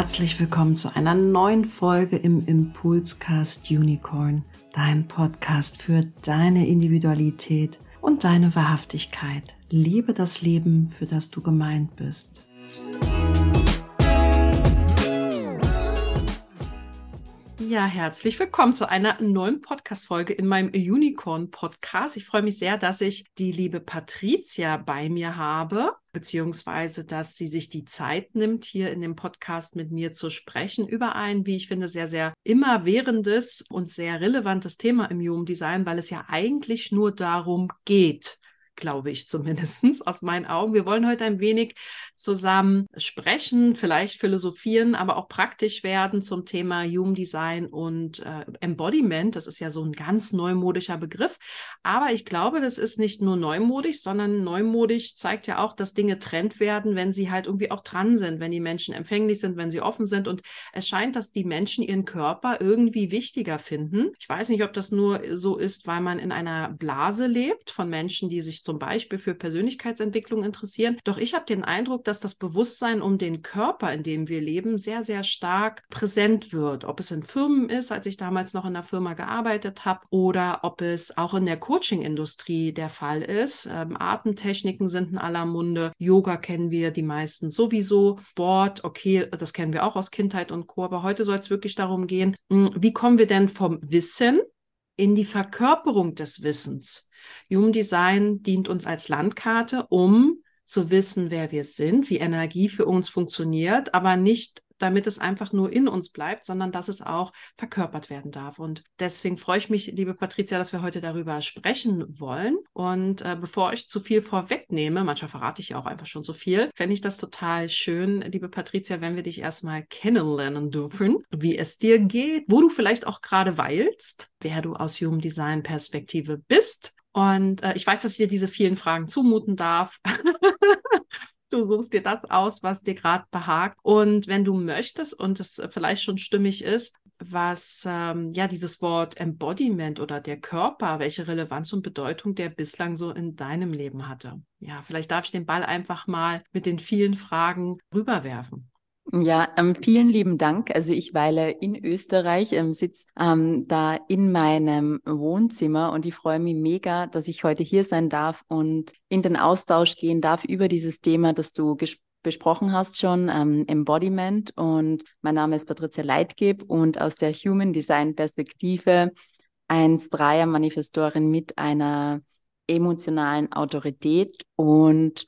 herzlich willkommen zu einer neuen Folge im Impulscast Unicorn, dein Podcast für deine Individualität und deine Wahrhaftigkeit. Liebe das Leben, für das du gemeint bist. Ja, herzlich willkommen zu einer neuen Podcast-Folge in meinem Unicorn-Podcast. Ich freue mich sehr, dass ich die liebe Patricia bei mir habe, beziehungsweise dass sie sich die Zeit nimmt, hier in dem Podcast mit mir zu sprechen über ein, wie ich finde, sehr, sehr immerwährendes und sehr relevantes Thema im Human Design, weil es ja eigentlich nur darum geht, glaube ich zumindest aus meinen Augen. Wir wollen heute ein wenig zusammen sprechen, vielleicht philosophieren, aber auch praktisch werden zum Thema Human Design und äh, Embodiment. Das ist ja so ein ganz neumodischer Begriff. Aber ich glaube, das ist nicht nur neumodisch, sondern neumodisch zeigt ja auch, dass Dinge Trend werden, wenn sie halt irgendwie auch dran sind, wenn die Menschen empfänglich sind, wenn sie offen sind. Und es scheint, dass die Menschen ihren Körper irgendwie wichtiger finden. Ich weiß nicht, ob das nur so ist, weil man in einer Blase lebt von Menschen, die sich zum Beispiel für Persönlichkeitsentwicklung interessieren. Doch ich habe den Eindruck, dass das Bewusstsein um den Körper, in dem wir leben, sehr, sehr stark präsent wird. Ob es in Firmen ist, als ich damals noch in einer Firma gearbeitet habe, oder ob es auch in der Coaching-Industrie der Fall ist. Ähm, Atemtechniken sind in aller Munde. Yoga kennen wir die meisten sowieso. Sport, okay, das kennen wir auch aus Kindheit und Co. Aber heute soll es wirklich darum gehen, hm, wie kommen wir denn vom Wissen in die Verkörperung des Wissens? Human Design dient uns als Landkarte, um zu wissen, wer wir sind, wie Energie für uns funktioniert, aber nicht damit es einfach nur in uns bleibt, sondern dass es auch verkörpert werden darf. Und deswegen freue ich mich, liebe Patricia, dass wir heute darüber sprechen wollen. Und äh, bevor ich zu viel vorwegnehme, manchmal verrate ich ja auch einfach schon so viel, fände ich das total schön, liebe Patricia, wenn wir dich erstmal kennenlernen dürfen, wie es dir geht, wo du vielleicht auch gerade weilst, wer du aus Human Design Perspektive bist und äh, ich weiß, dass ich dir diese vielen Fragen zumuten darf. du suchst dir das aus, was dir gerade behagt. Und wenn du möchtest und es vielleicht schon stimmig ist, was ähm, ja dieses Wort Embodiment oder der Körper, welche Relevanz und Bedeutung der bislang so in deinem Leben hatte. Ja, vielleicht darf ich den Ball einfach mal mit den vielen Fragen rüberwerfen. Ja, ähm, vielen lieben Dank. Also ich weile in Österreich, ähm, sitze ähm, da in meinem Wohnzimmer und ich freue mich mega, dass ich heute hier sein darf und in den Austausch gehen darf über dieses Thema, das du besprochen hast schon, ähm, Embodiment. Und mein Name ist Patricia Leitgeb und aus der Human Design Perspektive 1-3er Manifestorin mit einer emotionalen Autorität und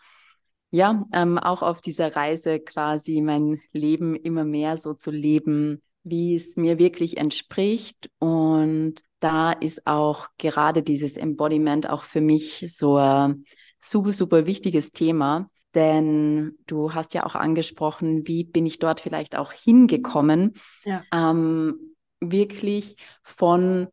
ja, ähm, auch auf dieser Reise quasi mein Leben immer mehr so zu leben, wie es mir wirklich entspricht. Und da ist auch gerade dieses Embodiment auch für mich so ein super, super wichtiges Thema. Denn du hast ja auch angesprochen, wie bin ich dort vielleicht auch hingekommen, ja. ähm, wirklich von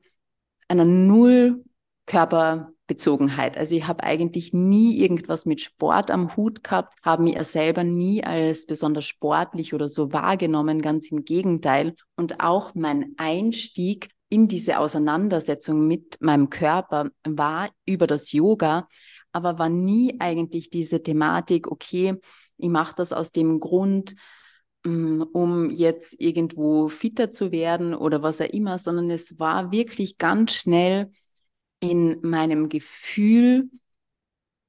einer Null Körper Bezogenheit. Also ich habe eigentlich nie irgendwas mit Sport am Hut gehabt, habe mich selber nie als besonders sportlich oder so wahrgenommen, ganz im Gegenteil. Und auch mein Einstieg in diese Auseinandersetzung mit meinem Körper war über das Yoga, aber war nie eigentlich diese Thematik, okay, ich mache das aus dem Grund, mm, um jetzt irgendwo fitter zu werden oder was auch immer, sondern es war wirklich ganz schnell in meinem Gefühl,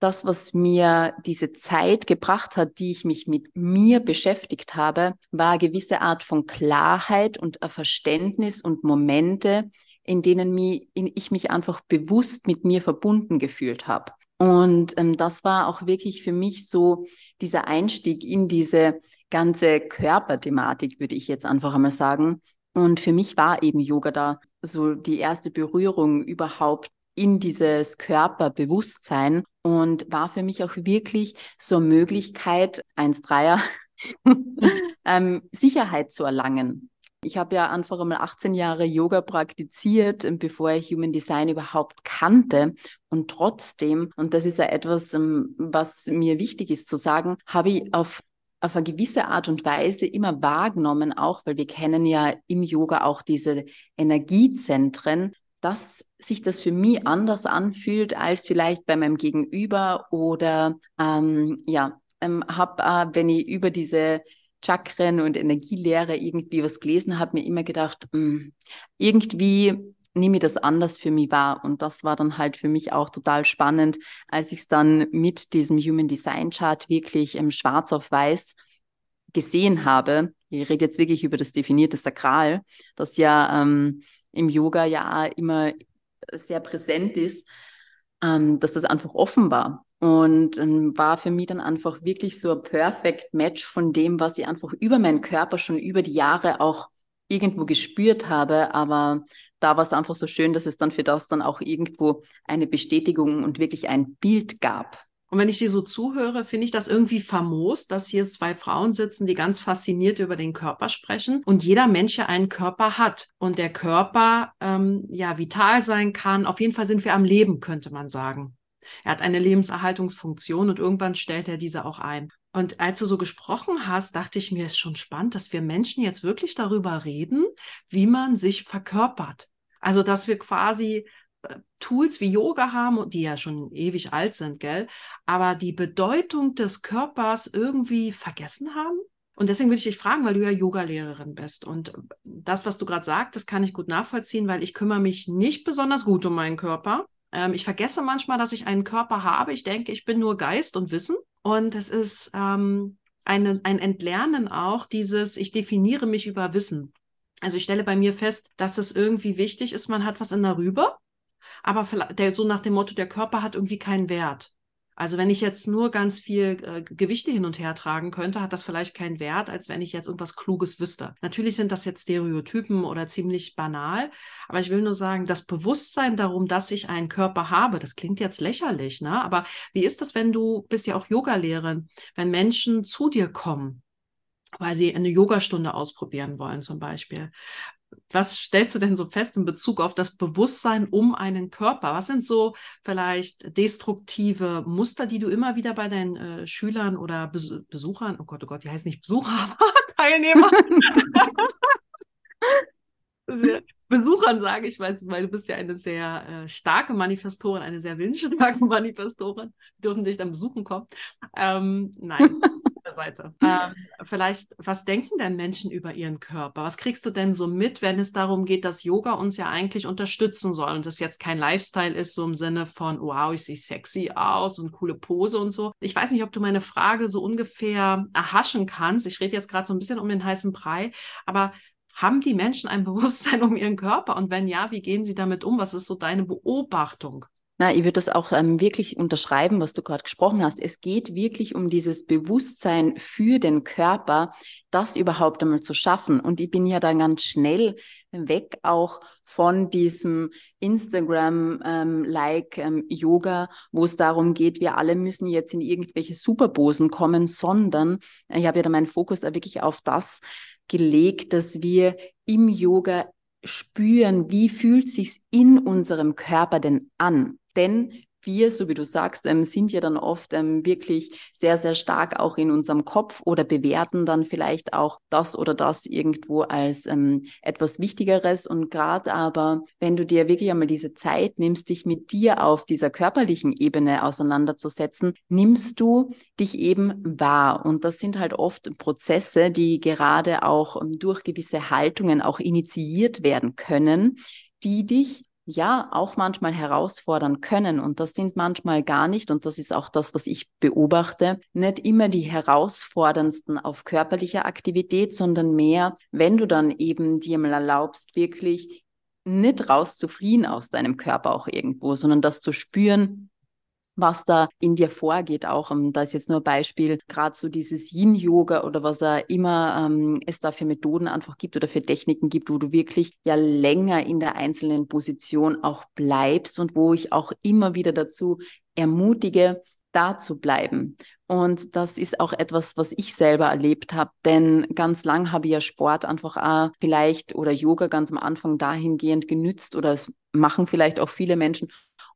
das, was mir diese Zeit gebracht hat, die ich mich mit mir beschäftigt habe, war eine gewisse Art von Klarheit und ein Verständnis und Momente, in denen ich mich einfach bewusst mit mir verbunden gefühlt habe. Und ähm, das war auch wirklich für mich so dieser Einstieg in diese ganze Körperthematik, würde ich jetzt einfach einmal sagen. Und für mich war eben Yoga da so die erste Berührung überhaupt in dieses Körperbewusstsein und war für mich auch wirklich so eine Möglichkeit, 1-3er, ähm, Sicherheit zu erlangen. Ich habe ja einfach einmal 18 Jahre Yoga praktiziert, bevor ich Human Design überhaupt kannte. Und trotzdem, und das ist ja etwas, ähm, was mir wichtig ist zu sagen, habe ich auf auf eine gewisse Art und Weise immer wahrgenommen, auch weil wir kennen ja im Yoga auch diese Energiezentren, dass sich das für mich anders anfühlt als vielleicht bei meinem Gegenüber oder ähm, ja, ähm, habe, äh, wenn ich über diese Chakren und Energielehre irgendwie was gelesen habe, mir immer gedacht, mh, hm, irgendwie nehme ich das anders für mich wahr. Und das war dann halt für mich auch total spannend, als ich es dann mit diesem Human Design Chart wirklich im Schwarz auf Weiß gesehen habe. Ich rede jetzt wirklich über das definierte Sakral, das ja ähm, im Yoga ja immer sehr präsent ist, ähm, dass das einfach offen war. Und ähm, war für mich dann einfach wirklich so ein perfect Match von dem, was ich einfach über meinen Körper schon über die Jahre auch irgendwo gespürt habe. Aber da war es einfach so schön, dass es dann für das dann auch irgendwo eine Bestätigung und wirklich ein Bild gab. Und wenn ich dir so zuhöre, finde ich das irgendwie famos, dass hier zwei Frauen sitzen, die ganz fasziniert über den Körper sprechen und jeder Mensch ja einen Körper hat und der Körper ähm, ja vital sein kann. Auf jeden Fall sind wir am Leben, könnte man sagen. Er hat eine Lebenserhaltungsfunktion und irgendwann stellt er diese auch ein. Und als du so gesprochen hast, dachte ich mir, ist schon spannend, dass wir Menschen jetzt wirklich darüber reden, wie man sich verkörpert. Also, dass wir quasi Tools wie Yoga haben, die ja schon ewig alt sind, gell, aber die Bedeutung des Körpers irgendwie vergessen haben. Und deswegen würde ich dich fragen, weil du ja Yogalehrerin bist. Und das, was du gerade sagst, das kann ich gut nachvollziehen, weil ich kümmere mich nicht besonders gut um meinen Körper. Ähm, ich vergesse manchmal, dass ich einen Körper habe. Ich denke, ich bin nur Geist und Wissen. Und es ist ähm, eine, ein Entlernen auch dieses, ich definiere mich über Wissen. Also ich stelle bei mir fest, dass es irgendwie wichtig ist, man hat was in der Rübe aber der, so nach dem Motto, der Körper hat irgendwie keinen Wert. Also wenn ich jetzt nur ganz viel äh, Gewichte hin und her tragen könnte, hat das vielleicht keinen Wert, als wenn ich jetzt irgendwas Kluges wüsste. Natürlich sind das jetzt Stereotypen oder ziemlich banal, aber ich will nur sagen, das Bewusstsein darum, dass ich einen Körper habe, das klingt jetzt lächerlich, ne? Aber wie ist das, wenn du bist ja auch Yogalehrerin, wenn Menschen zu dir kommen? weil sie eine Yogastunde ausprobieren wollen zum Beispiel was stellst du denn so fest in Bezug auf das Bewusstsein um einen Körper? Was sind so vielleicht destruktive Muster, die du immer wieder bei deinen äh, Schülern oder Bes Besuchern, oh Gott, oh Gott, die heißen nicht Besucher, aber Teilnehmer. Besuchern sage ich, weil, weil du bist ja eine sehr äh, starke Manifestorin, eine sehr willensstarke Manifestorin. Die dürfen dich dann besuchen kommen. Ähm, nein, Seite. Ähm, vielleicht, was denken denn Menschen über ihren Körper? Was kriegst du denn so mit, wenn es darum geht, dass Yoga uns ja eigentlich unterstützen soll und das jetzt kein Lifestyle ist, so im Sinne von, wow, ich sehe sexy aus und coole Pose und so. Ich weiß nicht, ob du meine Frage so ungefähr erhaschen kannst. Ich rede jetzt gerade so ein bisschen um den heißen Brei, aber haben die Menschen ein Bewusstsein um ihren Körper? Und wenn ja, wie gehen sie damit um? Was ist so deine Beobachtung? Na, ich würde das auch ähm, wirklich unterschreiben, was du gerade gesprochen hast. Es geht wirklich um dieses Bewusstsein für den Körper, das überhaupt einmal zu schaffen. Und ich bin ja dann ganz schnell weg auch von diesem Instagram-like ähm, ähm, Yoga, wo es darum geht, wir alle müssen jetzt in irgendwelche Superposen kommen, sondern ich habe ja da meinen Fokus da wirklich auf das gelegt, dass wir im Yoga spüren, wie fühlt sich's in unserem Körper denn an? Denn wir, so wie du sagst, ähm, sind ja dann oft ähm, wirklich sehr, sehr stark auch in unserem Kopf oder bewerten dann vielleicht auch das oder das irgendwo als ähm, etwas Wichtigeres. Und gerade aber, wenn du dir wirklich einmal diese Zeit nimmst, dich mit dir auf dieser körperlichen Ebene auseinanderzusetzen, nimmst du dich eben wahr. Und das sind halt oft Prozesse, die gerade auch ähm, durch gewisse Haltungen auch initiiert werden können, die dich ja auch manchmal herausfordern können. Und das sind manchmal gar nicht, und das ist auch das, was ich beobachte, nicht immer die herausforderndsten auf körperlicher Aktivität, sondern mehr, wenn du dann eben dir mal erlaubst, wirklich nicht rauszufliehen aus deinem Körper auch irgendwo, sondern das zu spüren, was da in dir vorgeht. Auch um, ähm, da ist jetzt nur ein Beispiel, gerade so dieses Yin-Yoga oder was er immer ähm, es da für Methoden einfach gibt oder für Techniken gibt, wo du wirklich ja länger in der einzelnen Position auch bleibst und wo ich auch immer wieder dazu ermutige, da zu bleiben. Und das ist auch etwas, was ich selber erlebt habe, denn ganz lang habe ich ja Sport einfach auch vielleicht oder Yoga ganz am Anfang dahingehend genützt oder es machen vielleicht auch viele Menschen,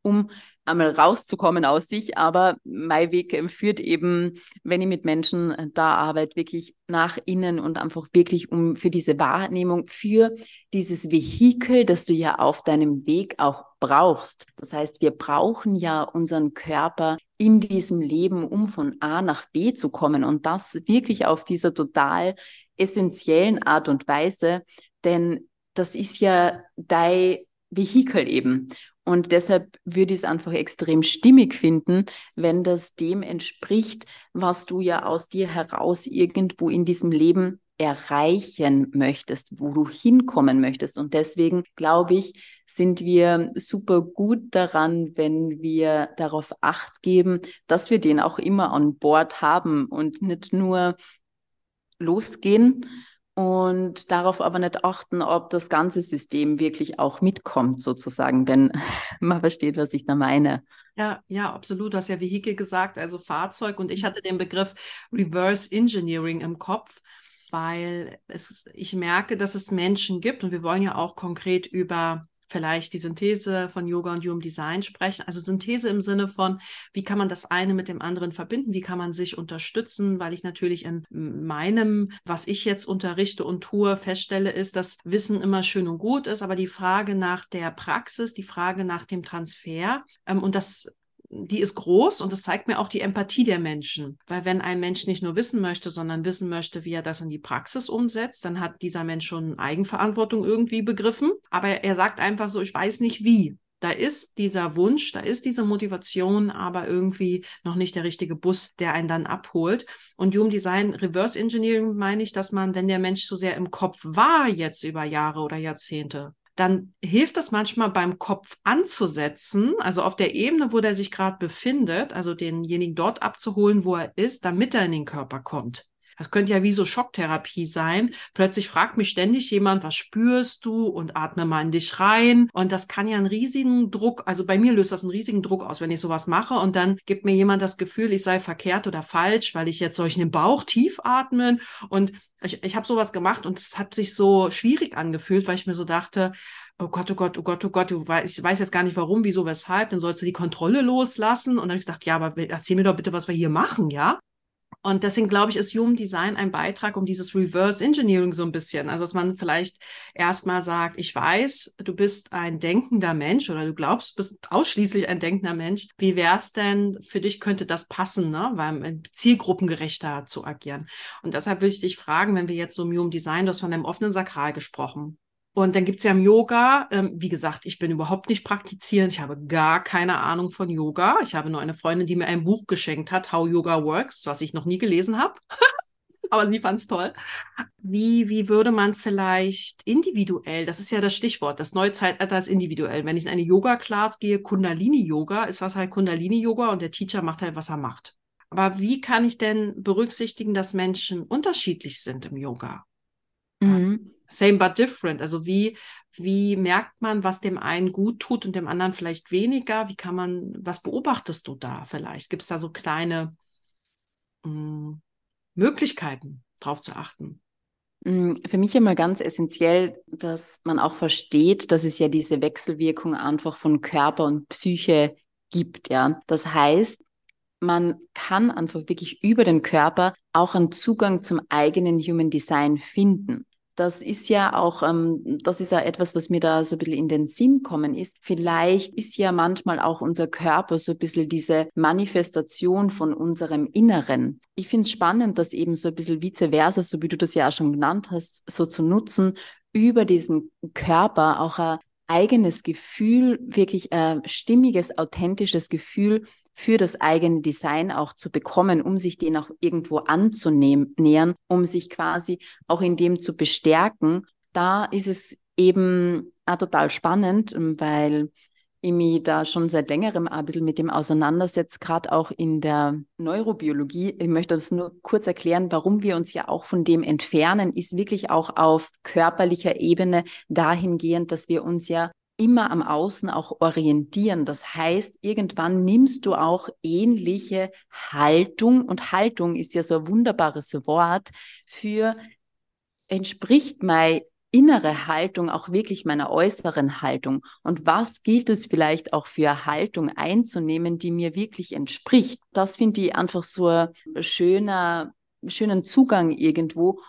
um einmal rauszukommen aus sich. Aber mein Weg führt eben, wenn ich mit Menschen äh, da arbeite, wirklich nach innen und einfach wirklich um für diese Wahrnehmung, für dieses Vehikel, das du ja auf deinem Weg auch brauchst. Das heißt, wir brauchen ja unseren Körper in diesem Leben, um von A nach B zu kommen und das wirklich auf dieser total essentiellen Art und Weise, denn das ist ja dein Vehikel eben. Und deshalb würde ich es einfach extrem stimmig finden, wenn das dem entspricht, was du ja aus dir heraus irgendwo in diesem Leben erreichen möchtest, wo du hinkommen möchtest. Und deswegen glaube ich, sind wir super gut daran, wenn wir darauf acht geben, dass wir den auch immer an Bord haben und nicht nur losgehen und darauf aber nicht achten, ob das ganze System wirklich auch mitkommt, sozusagen, wenn man versteht, was ich da meine. Ja, ja, absolut. Du hast ja Vehikel gesagt, also Fahrzeug. Und ich hatte den Begriff Reverse Engineering im Kopf weil es, ich merke, dass es Menschen gibt und wir wollen ja auch konkret über vielleicht die Synthese von Yoga und Human Design sprechen. Also Synthese im Sinne von, wie kann man das eine mit dem anderen verbinden? Wie kann man sich unterstützen? Weil ich natürlich in meinem, was ich jetzt unterrichte und tue, feststelle, ist, dass Wissen immer schön und gut ist, aber die Frage nach der Praxis, die Frage nach dem Transfer ähm, und das die ist groß und es zeigt mir auch die Empathie der Menschen. Weil wenn ein Mensch nicht nur wissen möchte, sondern wissen möchte, wie er das in die Praxis umsetzt, dann hat dieser Mensch schon Eigenverantwortung irgendwie begriffen. Aber er sagt einfach so, ich weiß nicht wie. Da ist dieser Wunsch, da ist diese Motivation, aber irgendwie noch nicht der richtige Bus, der einen dann abholt. Und Human Design Reverse Engineering meine ich, dass man, wenn der Mensch so sehr im Kopf war jetzt über Jahre oder Jahrzehnte, dann hilft es manchmal beim Kopf anzusetzen, also auf der Ebene, wo der sich gerade befindet, also denjenigen dort abzuholen, wo er ist, damit er in den Körper kommt. Das könnte ja wie so Schocktherapie sein. Plötzlich fragt mich ständig jemand, was spürst du und atme mal in dich rein. Und das kann ja einen riesigen Druck, also bei mir löst das einen riesigen Druck aus, wenn ich sowas mache. Und dann gibt mir jemand das Gefühl, ich sei verkehrt oder falsch, weil ich jetzt in den Bauch tief atmen. Und ich, ich habe sowas gemacht und es hat sich so schwierig angefühlt, weil ich mir so dachte, oh Gott, oh Gott, oh Gott, oh Gott, ich weiß jetzt gar nicht warum, wieso, weshalb, dann sollst du die Kontrolle loslassen. Und dann habe ich gesagt, ja, aber erzähl mir doch bitte, was wir hier machen, ja? Und deswegen glaube ich, ist Human Design ein Beitrag um dieses Reverse Engineering so ein bisschen. Also, dass man vielleicht erstmal sagt, ich weiß, du bist ein denkender Mensch oder du glaubst, du bist ausschließlich ein denkender Mensch. Wie wäre es denn, für dich könnte das passen, ne? Weil zielgruppengerechter zu agieren. Und deshalb will ich dich fragen, wenn wir jetzt so im Human Design, du hast von einem offenen Sakral gesprochen. Und dann gibt's ja im Yoga, ähm, wie gesagt, ich bin überhaupt nicht praktizierend, ich habe gar keine Ahnung von Yoga. Ich habe nur eine Freundin, die mir ein Buch geschenkt hat, How Yoga Works, was ich noch nie gelesen habe. Aber sie fand's toll. Wie, wie würde man vielleicht individuell, das ist ja das Stichwort, das neue Zeitalter ist individuell. Wenn ich in eine Yoga-Class gehe, Kundalini-Yoga, ist das halt Kundalini-Yoga und der Teacher macht halt, was er macht. Aber wie kann ich denn berücksichtigen, dass Menschen unterschiedlich sind im Yoga? Mhm same but different. Also wie, wie merkt man, was dem einen gut tut und dem anderen vielleicht weniger? Wie kann man, was beobachtest du da vielleicht? Gibt es da so kleine mh, hm, Möglichkeiten, drauf zu achten? Hm, für mich immer ganz essentiell, dass man auch versteht, dass es ja diese Wechselwirkung einfach von Körper und Psyche gibt, ja. Das heißt, man kann einfach wirklich über den Körper auch einen Zugang zum eigenen Human Design finden das ist ja auch, ähm, das ist ja etwas, was mir da so ein bisschen in den Sinn kommen ist. Vielleicht ist ja manchmal auch unser Körper so ein bisschen diese Manifestation von unserem Inneren. Ich finde es spannend, das eben so ein bisschen vice versa, so wie du das ja auch schon genannt hast, so zu nutzen, über diesen Körper auch ein eigenes Gefühl, wirklich ein stimmiges, authentisches Gefühl für das eigene Design auch zu bekommen, um sich den auch irgendwo anzunähern, um sich quasi auch in dem zu bestärken. Da ist es eben auch total spannend, weil ich mich da schon seit längerem ein bisschen mit dem auseinandersetze, gerade auch in der Neurobiologie. Ich möchte das nur kurz erklären, warum wir uns ja auch von dem entfernen, ist wirklich auch auf körperlicher Ebene dahingehend, dass wir uns ja immer am Außen auch orientieren. Das heißt, irgendwann nimmst du auch ähnliche Haltung und Haltung ist ja so ein wunderbares Wort für entspricht mein innere Haltung auch wirklich meiner äußeren Haltung? Und was gilt es vielleicht auch für Haltung einzunehmen, die mir wirklich entspricht? Das finde ich einfach so ein schöner, schönen Zugang irgendwo.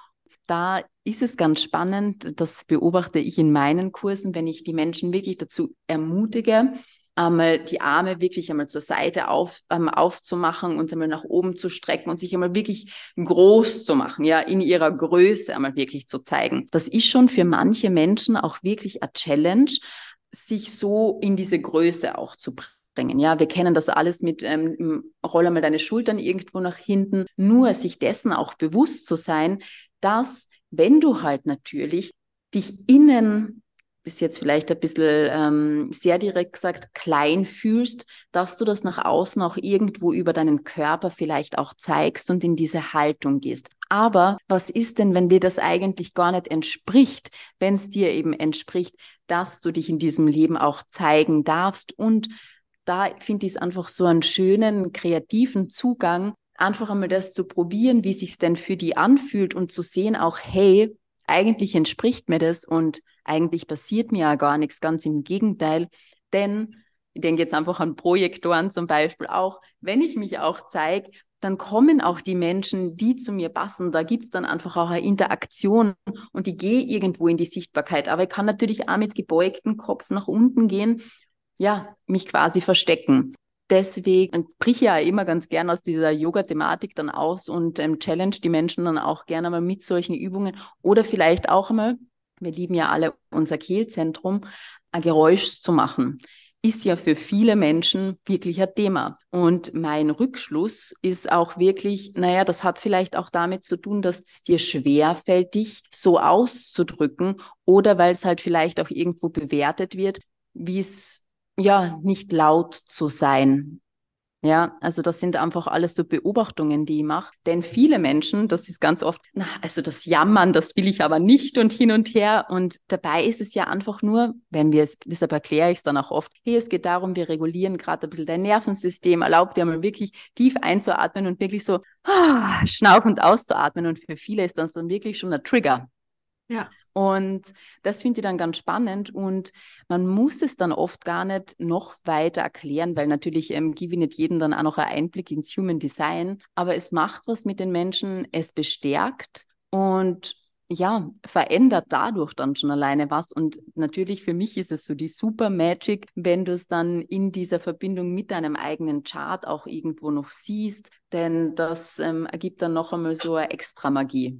Da ist es ganz spannend, das beobachte ich in meinen Kursen, wenn ich die Menschen wirklich dazu ermutige, einmal die Arme wirklich einmal zur Seite auf, ähm, aufzumachen und einmal nach oben zu strecken und sich einmal wirklich groß zu machen, ja, in ihrer Größe einmal wirklich zu zeigen. Das ist schon für manche Menschen auch wirklich eine Challenge, sich so in diese Größe auch zu bringen. Ja, wir kennen das alles mit ähm, roll einmal deine Schultern irgendwo nach hinten. Nur sich dessen auch bewusst zu sein, dass wenn du halt natürlich dich innen bis jetzt vielleicht ein bisschen ähm, sehr direkt gesagt, klein fühlst, dass du das nach außen auch irgendwo über deinen Körper vielleicht auch zeigst und in diese Haltung gehst. Aber was ist denn, wenn dir das eigentlich gar nicht entspricht, wenn es dir eben entspricht, dass du dich in diesem Leben auch zeigen darfst? Und da finde ich es einfach so einen schönen, kreativen Zugang, einfach einmal das zu probieren, wie sich denn für die anfühlt und zu sehen auch, hey, eigentlich entspricht mir das und eigentlich passiert mir ja gar nichts, ganz im Gegenteil. Denn ich denke jetzt einfach an Projektoren zum Beispiel auch, wenn ich mich auch zeige, dann kommen auch die Menschen, die zu mir passen. Da gibt es dann einfach auch eine Interaktion und ich gehe irgendwo in die Sichtbarkeit. Aber ich kann natürlich auch mit gebeugtem Kopf nach unten gehen, ja, mich quasi verstecken. Deswegen brich ja immer ganz gern aus dieser Yoga-Thematik dann aus und ähm, challenge die Menschen dann auch gerne mal mit solchen Übungen oder vielleicht auch einmal wir lieben ja alle unser Kehlzentrum, ein Geräusch zu machen ist ja für viele Menschen wirklich ein Thema. Und mein Rückschluss ist auch wirklich, naja, das hat vielleicht auch damit zu tun, dass es dir schwerfällt, dich so auszudrücken oder weil es halt vielleicht auch irgendwo bewertet wird, wie es ja nicht laut zu sein. Ja, also das sind einfach alles so Beobachtungen, die ich mache. Denn viele Menschen, das ist ganz oft, na, also das Jammern, das will ich aber nicht und hin und her. Und dabei ist es ja einfach nur, wenn wir es, deshalb erkläre ich es dann auch oft, hey, es geht darum, wir regulieren gerade ein bisschen dein Nervensystem, erlaubt dir mal wirklich tief einzuatmen und wirklich so ah, schnaufend auszuatmen. Und für viele ist das dann wirklich schon ein Trigger. Ja. Und das finde ich dann ganz spannend und man muss es dann oft gar nicht noch weiter erklären, weil natürlich ähm, gebe ich nicht jedem dann auch noch einen Einblick ins Human Design, aber es macht was mit den Menschen, es bestärkt und ja, verändert dadurch dann schon alleine was. Und natürlich für mich ist es so die super Magic, wenn du es dann in dieser Verbindung mit deinem eigenen Chart auch irgendwo noch siehst, denn das ähm, ergibt dann noch einmal so eine extra Magie.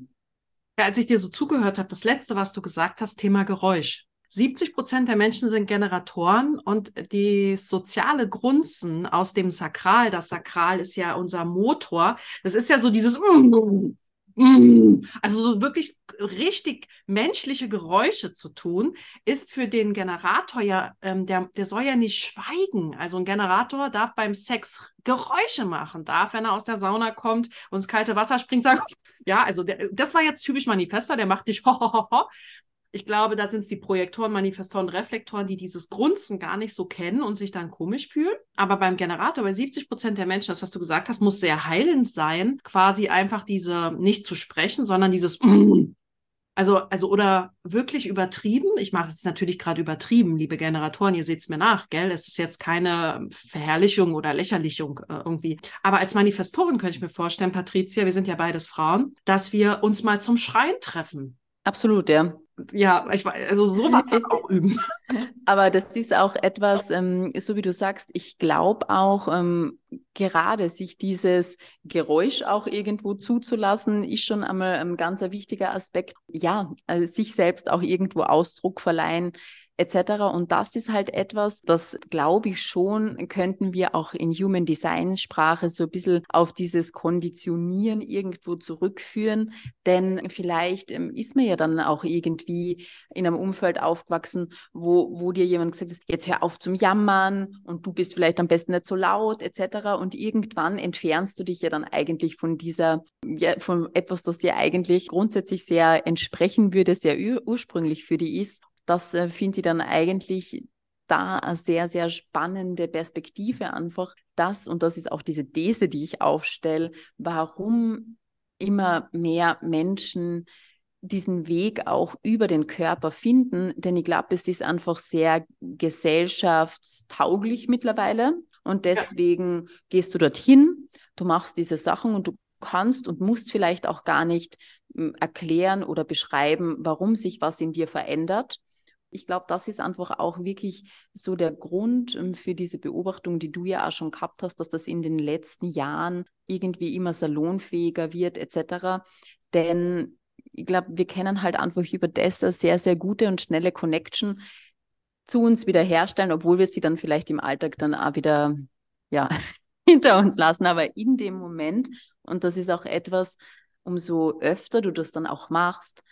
Ja, als ich dir so zugehört habe, das letzte, was du gesagt hast, Thema Geräusch. 70 Prozent der Menschen sind Generatoren und die soziale Grunzen aus dem Sakral, das Sakral ist ja unser Motor, das ist ja so dieses. Also so wirklich richtig menschliche Geräusche zu tun, ist für den Generator ja, ähm, der, der soll ja nicht schweigen. Also ein Generator darf beim Sex Geräusche machen, darf, wenn er aus der Sauna kommt und ins kalte Wasser springt, sagen, ja, also der, das war jetzt typisch Manifester, der macht nicht ho, ho, ho, ho, ich glaube, da sind es die Projektoren, Manifestoren, Reflektoren, die dieses Grunzen gar nicht so kennen und sich dann komisch fühlen. Aber beim Generator, bei 70 Prozent der Menschen, das, was du gesagt hast, muss sehr heilend sein, quasi einfach diese, nicht zu sprechen, sondern dieses also, also oder wirklich übertrieben. Ich mache es natürlich gerade übertrieben, liebe Generatoren, ihr seht es mir nach, gell? Es ist jetzt keine Verherrlichung oder Lächerlichung äh, irgendwie. Aber als Manifestorin könnte ich mir vorstellen, Patricia, wir sind ja beides Frauen, dass wir uns mal zum Schreien treffen. Absolut, ja ja, ich also sowas dann auch üben. Aber das ist auch etwas, ähm, so wie du sagst, ich glaube auch, ähm, gerade sich dieses Geräusch auch irgendwo zuzulassen, ist schon einmal ein ganz wichtiger Aspekt. Ja, also sich selbst auch irgendwo Ausdruck verleihen etc. Und das ist halt etwas, das glaube ich schon, könnten wir auch in Human Design Sprache so ein bisschen auf dieses Konditionieren irgendwo zurückführen. Denn vielleicht ähm, ist man ja dann auch irgendwie in einem Umfeld aufgewachsen, wo, wo dir jemand gesagt hat, jetzt hör auf zum Jammern und du bist vielleicht am besten nicht so laut etc. Und irgendwann entfernst du dich ja dann eigentlich von dieser, ja, von etwas, das dir eigentlich grundsätzlich sehr entsprechen würde, sehr ursprünglich für die ist das äh, finde ich dann eigentlich da eine sehr, sehr spannende Perspektive einfach, das, und das ist auch diese These, die ich aufstelle, warum immer mehr Menschen diesen Weg auch über den Körper finden, denn ich glaube, es ist einfach sehr gesellschaftstauglich mittlerweile. Und deswegen ja. gehst du dorthin, du machst diese Sachen und du kannst und musst vielleicht auch gar nicht hm, erklären oder beschreiben, warum sich was in dir verändert, ich glaube, das ist einfach auch wirklich so der Grund ähm, für diese Beobachtung, die du ja auch schon gehabt hast, dass das in den letzten Jahren irgendwie immer salonfähiger wird etc. Denn ich glaube, wir kennen halt einfach über das eine sehr, sehr gute und schnelle Connection zu uns wieder herstellen, obwohl wir sie dann vielleicht im Alltag dann auch wieder, ja, hinter uns lassen. Aber in dem Moment, und das ist auch etwas, umso öfter du das dann auch machst,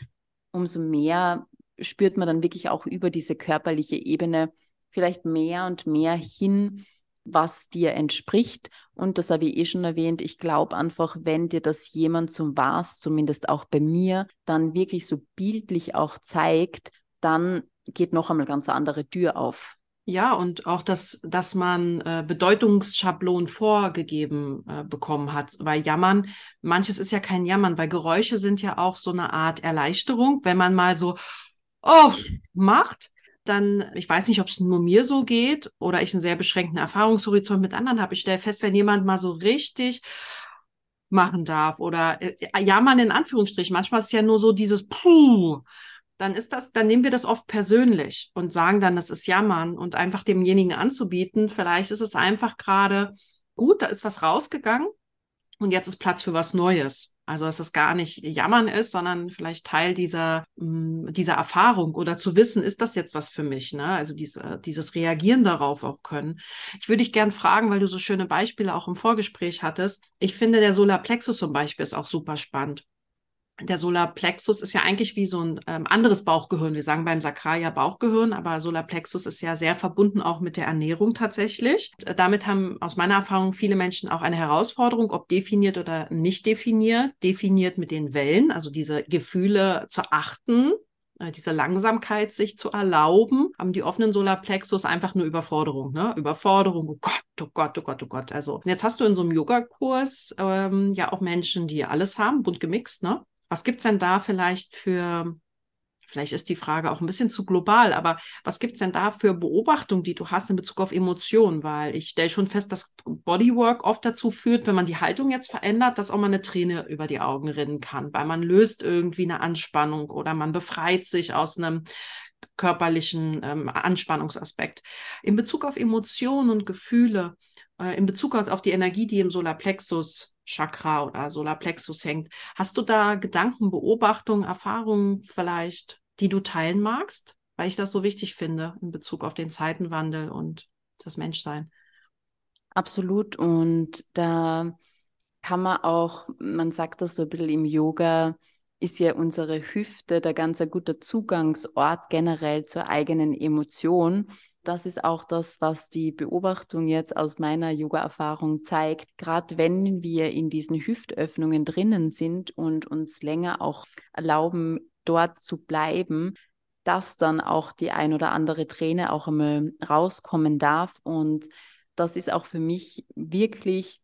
umso mehr spürt man dann wirklich auch über diese körperliche Ebene vielleicht mehr und mehr hin, was dir entspricht. Und das habe ich eh schon erwähnt. Ich glaube einfach, wenn dir das jemand zum Was, zumindest auch bei mir, dann wirklich so bildlich auch zeigt, dann geht noch einmal ganz andere Tür auf. Ja, und auch, dass, dass man äh, Bedeutungsschablonen vorgegeben äh, bekommen hat. Weil Jammern, manches ist ja kein Jammern, weil Geräusche sind ja auch so eine Art Erleichterung. Wenn man mal so, oh, macht, dann, ich weiß nicht, ob es nur mir so geht oder ich einen sehr beschränkten Erfahrungshorizont mit anderen habe. Ich stelle fest, wenn jemand mal so richtig machen darf oder äh, jammern in Anführungsstrichen, manchmal ist es ja nur so dieses Puh dann ist das, dann nehmen wir das oft persönlich und sagen dann, das ist Jammern und einfach demjenigen anzubieten. Vielleicht ist es einfach gerade gut, da ist was rausgegangen und jetzt ist Platz für was Neues. Also dass es gar nicht Jammern ist, sondern vielleicht Teil dieser, mm, dieser Erfahrung oder zu wissen, ist das jetzt was für mich? Ne? Also diese, dieses Reagieren darauf auch können. Ich würde dich gern fragen, weil du so schöne Beispiele auch im Vorgespräch hattest. Ich finde, der Solarplexus zum Beispiel ist auch super spannend der Solarplexus ist ja eigentlich wie so ein ähm, anderes Bauchgehirn. Wir sagen beim Sakral ja Bauchgehirn, aber Solarplexus ist ja sehr verbunden auch mit der Ernährung tatsächlich. Und, äh, damit haben aus meiner Erfahrung viele Menschen auch eine Herausforderung, ob definiert oder nicht definiert. Definiert mit den Wellen, also diese Gefühle zu achten, äh, diese Langsamkeit sich zu erlauben, haben die offenen Solarplexus einfach nur Überforderung, ne? Überforderung, oh Gott, oh Gott, oh Gott, oh Gott. Also jetzt hast du in so einem Yogakurs ähm, ja auch Menschen, die alles haben, bunt gemixt, ne? Was gibt's denn da vielleicht für, vielleicht ist die Frage auch ein bisschen zu global, aber was gibt's denn da für Beobachtungen, die du hast in Bezug auf Emotionen? Weil ich stelle schon fest, dass Bodywork oft dazu führt, wenn man die Haltung jetzt verändert, dass auch mal eine Träne über die Augen rinnen kann, weil man löst irgendwie eine Anspannung oder man befreit sich aus einem körperlichen ähm, Anspannungsaspekt. In Bezug auf Emotionen und Gefühle, äh, in Bezug auf die Energie, die im Solarplexus Chakra oder Solarplexus hängt. Hast du da Gedanken, Beobachtungen, Erfahrungen vielleicht, die du teilen magst? Weil ich das so wichtig finde in Bezug auf den Zeitenwandel und das Menschsein. Absolut. Und da kann man auch, man sagt das so ein bisschen im Yoga, ist ja unsere Hüfte der ganz ein guter Zugangsort generell zur eigenen Emotion das ist auch das, was die Beobachtung jetzt aus meiner Yoga-Erfahrung zeigt. Gerade wenn wir in diesen Hüftöffnungen drinnen sind und uns länger auch erlauben, dort zu bleiben, dass dann auch die ein oder andere Träne auch einmal rauskommen darf. Und das ist auch für mich wirklich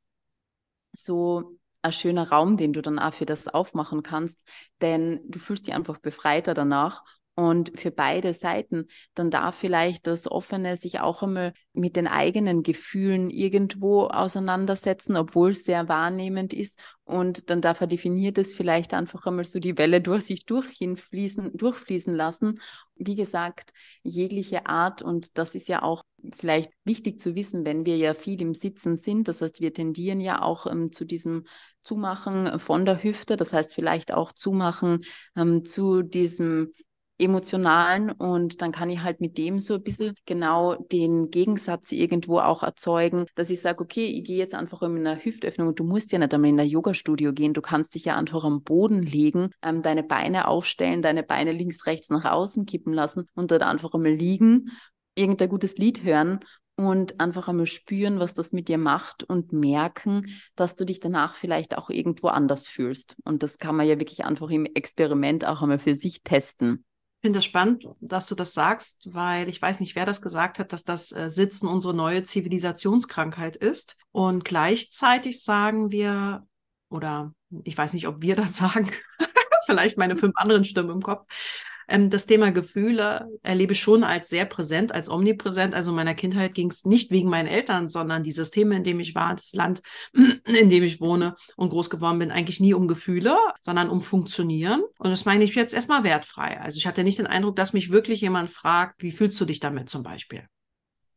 so ein schöner Raum, den du dann auch für das aufmachen kannst, denn du fühlst dich einfach befreiter danach und für beide Seiten, dann darf vielleicht das Offene sich auch einmal mit den eigenen Gefühlen irgendwo auseinandersetzen, obwohl es sehr wahrnehmend ist. Und dann darf er definiert es vielleicht einfach einmal so die Welle durch sich durchfließen, durchfließen lassen. Wie gesagt, jegliche Art, und das ist ja auch vielleicht wichtig zu wissen, wenn wir ja viel im Sitzen sind. Das heißt, wir tendieren ja auch ähm, zu diesem Zumachen von der Hüfte. Das heißt, vielleicht auch Zumachen ähm, zu diesem emotionalen und dann kann ich halt mit dem so ein bisschen genau den Gegensatz irgendwo auch erzeugen, dass ich sage, okay, ich gehe jetzt einfach in einer Hüftöffnung und du musst ja nicht einmal in ein Yoga-Studio gehen, du kannst dich ja einfach am Boden legen, ähm, deine Beine aufstellen, deine Beine links, rechts nach außen kippen lassen und dort einfach einmal liegen, irgendein gutes Lied hören und einfach einmal spüren, was das mit dir macht und merken, dass du dich danach vielleicht auch irgendwo anders fühlst. Und das kann man ja wirklich einfach im Experiment auch einmal für sich testen. Ich finde es spannend, dass du das sagst, weil ich weiß nicht, wer das gesagt hat, dass das äh, Sitzen unsere neue Zivilisationskrankheit ist. Und gleichzeitig sagen wir, oder ich weiß nicht, ob wir das sagen, vielleicht meine fünf anderen Stimmen im Kopf, Ähm, das Thema Gefühle erlebe ich schon als sehr präsent, als omnipräsent. Also in meiner Kindheit ging es nicht wegen meinen Eltern, sondern die Systeme, in dem ich war, das Land, in dem ich wohne und groß geworden bin, eigentlich nie um Gefühle, sondern um Funktionieren. Und das meine ich jetzt erstmal wertfrei. Also ich hatte nicht den Eindruck, dass mich wirklich jemand fragt, wie fühlst du dich damit zum Beispiel?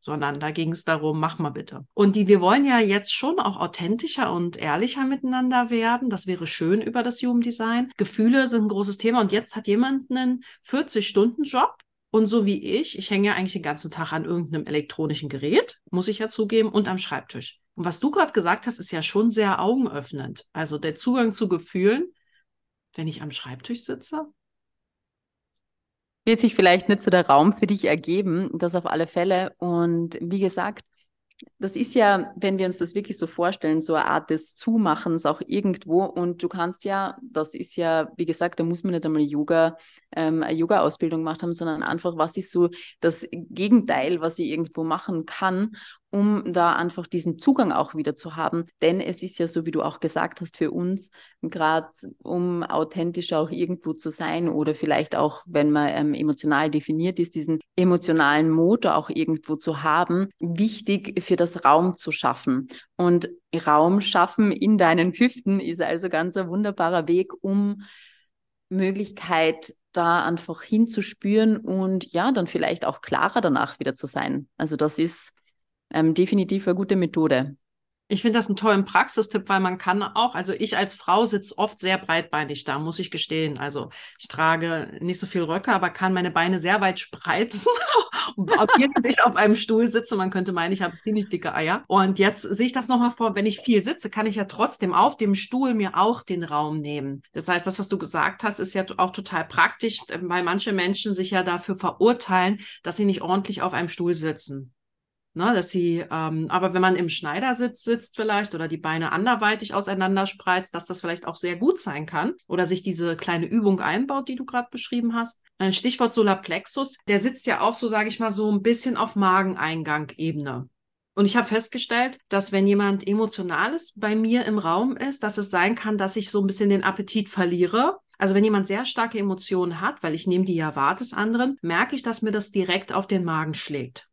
Sondern da ging es darum, mach mal bitte. Und die, wir wollen ja jetzt schon auch authentischer und ehrlicher miteinander werden. Das wäre schön über das Human Design. Gefühle sind ein großes Thema und jetzt hat jemand einen 40-Stunden-Job und so wie ich, ich hänge ja eigentlich den ganzen Tag an irgendeinem elektronischen Gerät, muss ich ja zugeben, und am Schreibtisch. Und was du gerade gesagt hast, ist ja schon sehr augenöffnend. Also der Zugang zu Gefühlen, wenn ich am Schreibtisch sitze, wird sich vielleicht nicht so der Raum für dich ergeben, das auf alle Fälle. Und wie gesagt, das ist ja, wenn wir uns das wirklich so vorstellen, so eine Art des Zumachens auch irgendwo. Und du kannst ja, das ist ja, wie gesagt, da muss man nicht einmal Yoga, ähm, eine Yoga-Ausbildung gemacht haben, sondern einfach, was ist so das Gegenteil, was ich irgendwo machen kann um da einfach diesen Zugang auch wieder zu haben. Denn es ist ja so, wie du auch gesagt hast, für uns, gerade um authentisch auch irgendwo zu sein oder vielleicht auch, wenn man ähm, emotional definiert ist, diesen emotionalen Motor auch irgendwo zu haben, wichtig für das Raum zu schaffen. Und Raum schaffen in deinen Hüften ist also ganz ein wunderbarer Weg, um Möglichkeit da einfach hinzuspüren und ja, dann vielleicht auch klarer danach wieder zu sein. Also das ist ähm, definitiv eine gute Methode. Ich finde das einen tollen Praxistipp, weil man kann auch, also ich als Frau sitze oft sehr breitbeinig da, muss ich gestehen. Also ich trage nicht so viel Röcke, aber kann meine Beine sehr weit spreizen während ich auf einem Stuhl sitze. Man könnte meinen, ich habe ziemlich dicke Eier. Und jetzt sehe ich das nochmal vor, wenn ich viel sitze, kann ich ja trotzdem auf dem Stuhl mir auch den Raum nehmen. Das heißt, das, was du gesagt hast, ist ja auch total praktisch, weil manche Menschen sich ja dafür verurteilen, dass sie nicht ordentlich auf einem Stuhl sitzen. Ne, dass sie, ähm, aber wenn man im Schneidersitz sitzt vielleicht oder die Beine anderweitig auseinander spreizt, dass das vielleicht auch sehr gut sein kann oder sich diese kleine Übung einbaut, die du gerade beschrieben hast. Ein Stichwort Solarplexus, der sitzt ja auch so, sage ich mal, so ein bisschen auf Mageneingang-Ebene. Und ich habe festgestellt, dass wenn jemand Emotionales bei mir im Raum ist, dass es sein kann, dass ich so ein bisschen den Appetit verliere. Also wenn jemand sehr starke Emotionen hat, weil ich nehme die ja wahr des anderen, merke ich, dass mir das direkt auf den Magen schlägt.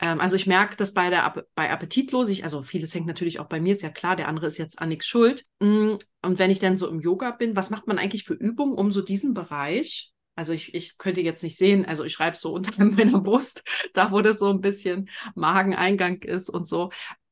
Ähm, also ich merke, dass bei der bei Appetitlosigkeit, also vieles hängt natürlich auch bei mir, ist ja klar, der andere ist jetzt an nichts schuld. Mm, und wenn ich dann so im Yoga bin, was macht man eigentlich für Übungen, um so diesen Bereich also ich, ich könnte jetzt nicht sehen, also ich schreibe so unter meiner Brust, da wo das so ein bisschen Mageneingang ist und so,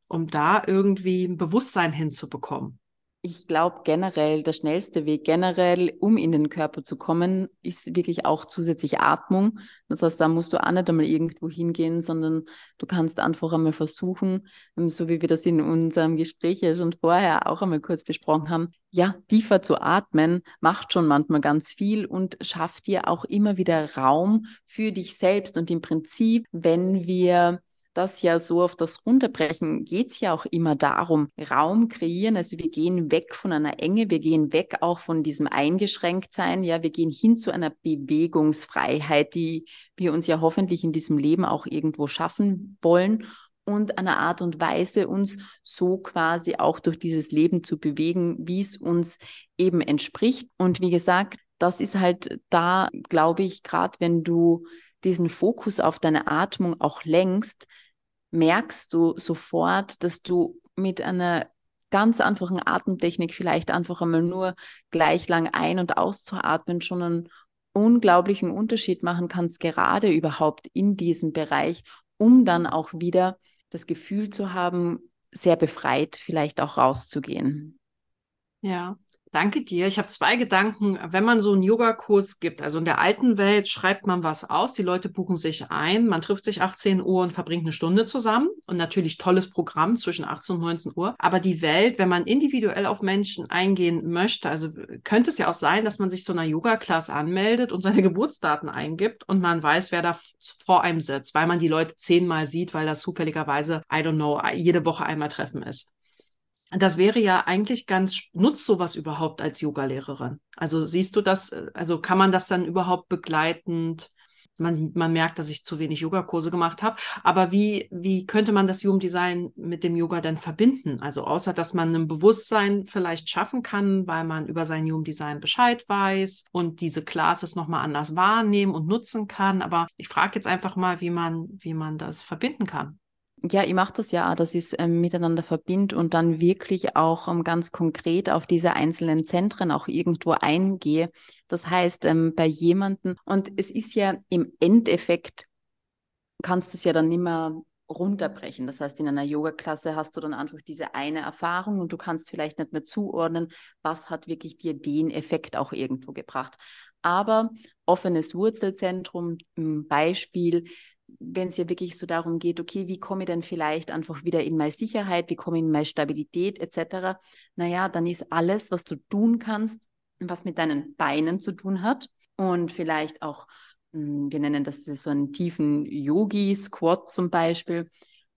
um da irgendwie ein Bewusstsein hinzubekommen. Ich glaube generell, der schnellste Weg generell, um in den Körper zu kommen, ist wirklich auch zusätzlich Atmung. Das heißt, da musst du auch nicht einmal irgendwo hingehen, sondern du kannst einfach einmal versuchen, ähm, so wie wir das in unserem Gespräch ja schon vorher auch einmal kurz besprochen haben, ja, tiefer zu atmen, macht schon manchmal ganz viel und schafft dir auch immer wieder Raum für dich selbst. Und im Prinzip, wenn wir das ja so auf das Runterbrechen geht es ja auch immer darum, Raum kreieren. Also wir gehen weg von einer Enge, wir gehen weg auch von diesem Eingeschränktsein. Ja, wir gehen hin zu einer Bewegungsfreiheit, die wir uns ja hoffentlich in diesem Leben auch irgendwo schaffen wollen und einer Art und Weise uns so quasi auch durch dieses Leben zu bewegen, wie es uns eben entspricht. Und wie gesagt, das ist halt da, glaube ich, gerade wenn du diesen Fokus auf deine Atmung auch lenkst, merkst du sofort, dass du mit einer ganz einfachen Atemtechnik vielleicht einfach einmal nur gleich lang ein- und auszuatmen schon einen unglaublichen Unterschied machen kannst, gerade überhaupt in diesem Bereich, um dann auch wieder das Gefühl zu haben, sehr befreit vielleicht auch rauszugehen. Ja, Danke dir. Ich habe zwei Gedanken. Wenn man so einen Yogakurs gibt, also in der alten Welt schreibt man was aus, die Leute buchen sich ein, man trifft sich 18 Uhr und verbringt eine Stunde zusammen und natürlich tolles Programm zwischen 18 und 19 Uhr. Aber die Welt, wenn man individuell auf Menschen eingehen möchte, also könnte es ja auch sein, dass man sich zu einer Yoga-Class anmeldet und seine Geburtsdaten eingibt und man weiß, wer da vor einem sitzt, weil man die Leute zehnmal sieht, weil das zufälligerweise, I don't know, jede Woche einmal treffen ist das wäre ja eigentlich ganz, nutzt sowas überhaupt als Yogalehrerin? Also siehst du das, also kann man das dann überhaupt begleitend man, man merkt, dass ich zu wenig Yogakurse gemacht habe. Aber wie, wie könnte man das Human mit dem Yoga denn verbinden? Also außer, dass man ein Bewusstsein vielleicht schaffen kann, weil man über sein Human Design Bescheid weiß und diese Classes nochmal anders wahrnehmen und nutzen kann. Aber ich frage jetzt einfach mal, wie man, wie man das verbinden kann. Ja, ich mache das ja, dass ich es ähm, miteinander verbinde und dann wirklich auch ähm, ganz konkret auf diese einzelnen Zentren auch irgendwo eingehe. Das heißt, ähm, bei jemandem, und es ist ja im Endeffekt, kannst du es ja dann nicht mehr runterbrechen. Das heißt, in einer Yoga-Klasse hast du dann einfach diese eine Erfahrung und du kannst vielleicht nicht mehr zuordnen, was hat wirklich dir den Effekt auch irgendwo gebracht. Aber offenes Wurzelzentrum, Beispiel, wenn es ja wirklich so darum geht, okay, wie komme ich denn vielleicht einfach wieder in meine Sicherheit, wie komme ich in meine Stabilität etc., naja, dann ist alles, was du tun kannst, was mit deinen Beinen zu tun hat und vielleicht auch, hm, wir nennen das so einen tiefen Yogi-Squat zum Beispiel,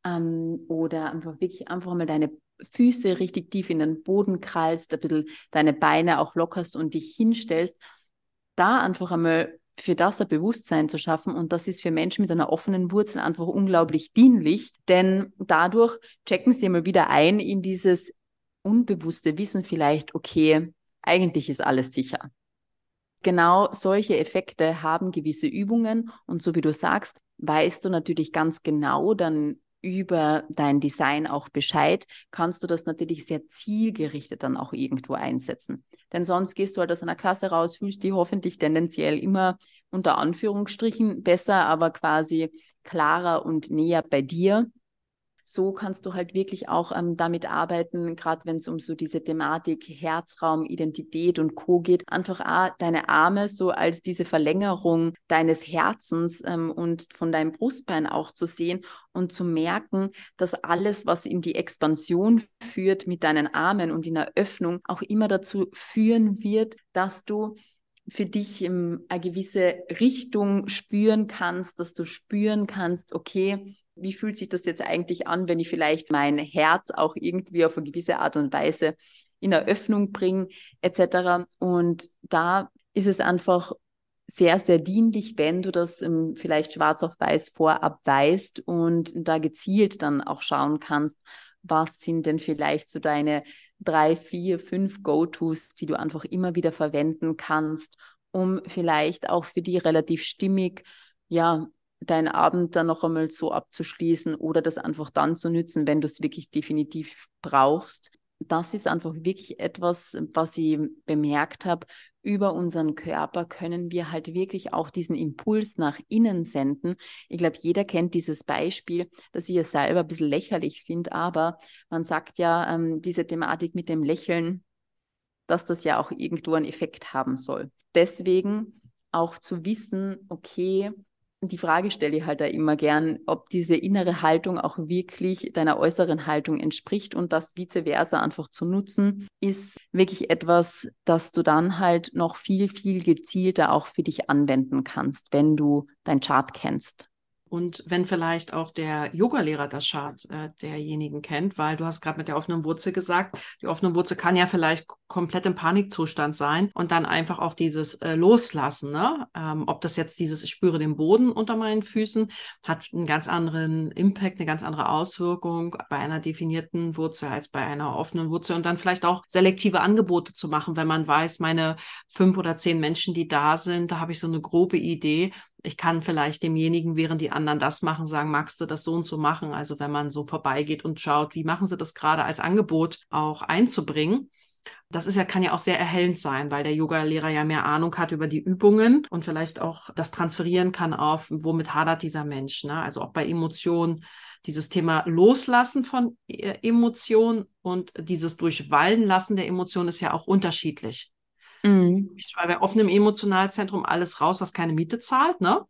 ähm, oder einfach wirklich einfach mal deine Füße richtig tief in den Boden krallst, ein bisschen deine Beine auch lockerst und dich hinstellst, da einfach einmal für das ein Bewusstsein zu schaffen. Und das ist für Menschen mit einer offenen Wurzel einfach unglaublich dienlich, denn dadurch checken sie immer wieder ein in dieses unbewusste Wissen vielleicht, okay, eigentlich ist alles sicher. Genau solche Effekte haben gewisse Übungen und so wie du sagst, weißt du natürlich ganz genau dann über dein Design auch Bescheid, kannst du das natürlich sehr zielgerichtet dann auch irgendwo einsetzen. Denn sonst gehst du halt aus einer Klasse raus, fühlst dich hoffentlich tendenziell immer unter Anführungsstrichen besser, aber quasi klarer und näher bei dir so kannst du halt wirklich auch ähm, damit arbeiten, gerade wenn es um so diese Thematik Herzraum, Identität und Co geht, einfach auch deine Arme so als diese Verlängerung deines Herzens ähm, und von deinem Brustbein auch zu sehen und zu merken, dass alles, was in die Expansion führt mit deinen Armen und in der Öffnung, auch immer dazu führen wird, dass du für dich in eine gewisse Richtung spüren kannst, dass du spüren kannst, okay, wie fühlt sich das jetzt eigentlich an, wenn ich vielleicht mein Herz auch irgendwie auf eine gewisse Art und Weise in Eröffnung bringe, etc. Und da ist es einfach sehr, sehr dienlich, wenn du das um, ähm, vielleicht schwarz auf weiß vorab weißt und da gezielt dann auch schauen kannst, was sind denn vielleicht so deine drei, vier, fünf Go-Tos, die du einfach immer wieder verwenden kannst, um vielleicht auch für die relativ stimmig ja, deinen Abend dann noch einmal so abzuschließen oder das einfach dann zu nützen, wenn du es wirklich definitiv brauchst. Das ist einfach wirklich etwas, was ich bemerkt habe. Über unseren Körper können wir halt wirklich auch diesen Impuls nach innen senden. Ich glaube, jeder kennt dieses Beispiel, das ich ja selber ein bisschen lächerlich finde, aber man sagt ja, ähm, diese Thematik mit dem Lächeln, dass das ja auch irgendwo einen Effekt haben soll. Deswegen auch zu wissen, okay, die Frage stelle ich halt da immer gern, ob diese innere Haltung auch wirklich deiner äußeren Haltung entspricht und das vice versa einfach zu nutzen, ist wirklich etwas, das du dann halt noch viel, viel gezielter auch für dich anwenden kannst, wenn du dein Chart kennst. Und wenn vielleicht auch der Yogalehrer das Chart äh, derjenigen kennt, weil du hast gerade mit der offenen Wurzel gesagt, die offene Wurzel kann ja vielleicht komplett im Panikzustand sein und dann einfach auch dieses äh, Loslassen. Ne? Ähm, ob das jetzt dieses, ich spüre den Boden unter meinen Füßen, hat einen ganz anderen Impact, eine ganz andere Auswirkung bei einer definierten Wurzel als bei einer offenen Wurzel und dann vielleicht auch selektive Angebote zu machen, wenn man weiß, meine fünf oder zehn Menschen, die da sind, da habe ich so eine grobe Idee, ich kann vielleicht demjenigen, während die anderen das machen, sagen, magst du das so und so machen? Also wenn man so vorbeigeht und schaut, wie machen sie das gerade als Angebot auch einzubringen. Das ist ja, kann ja auch sehr erhellend sein, weil der Yoga-Lehrer ja mehr Ahnung hat über die Übungen und vielleicht auch das transferieren kann auf, womit hadert dieser Mensch. Ne? Also auch bei Emotionen, dieses Thema Loslassen von äh, Emotionen und dieses Durchwallen lassen der Emotionen ist ja auch unterschiedlich. Mhm. Ich war bei offenem Emotionalzentrum alles raus, was keine Miete zahlt, ne?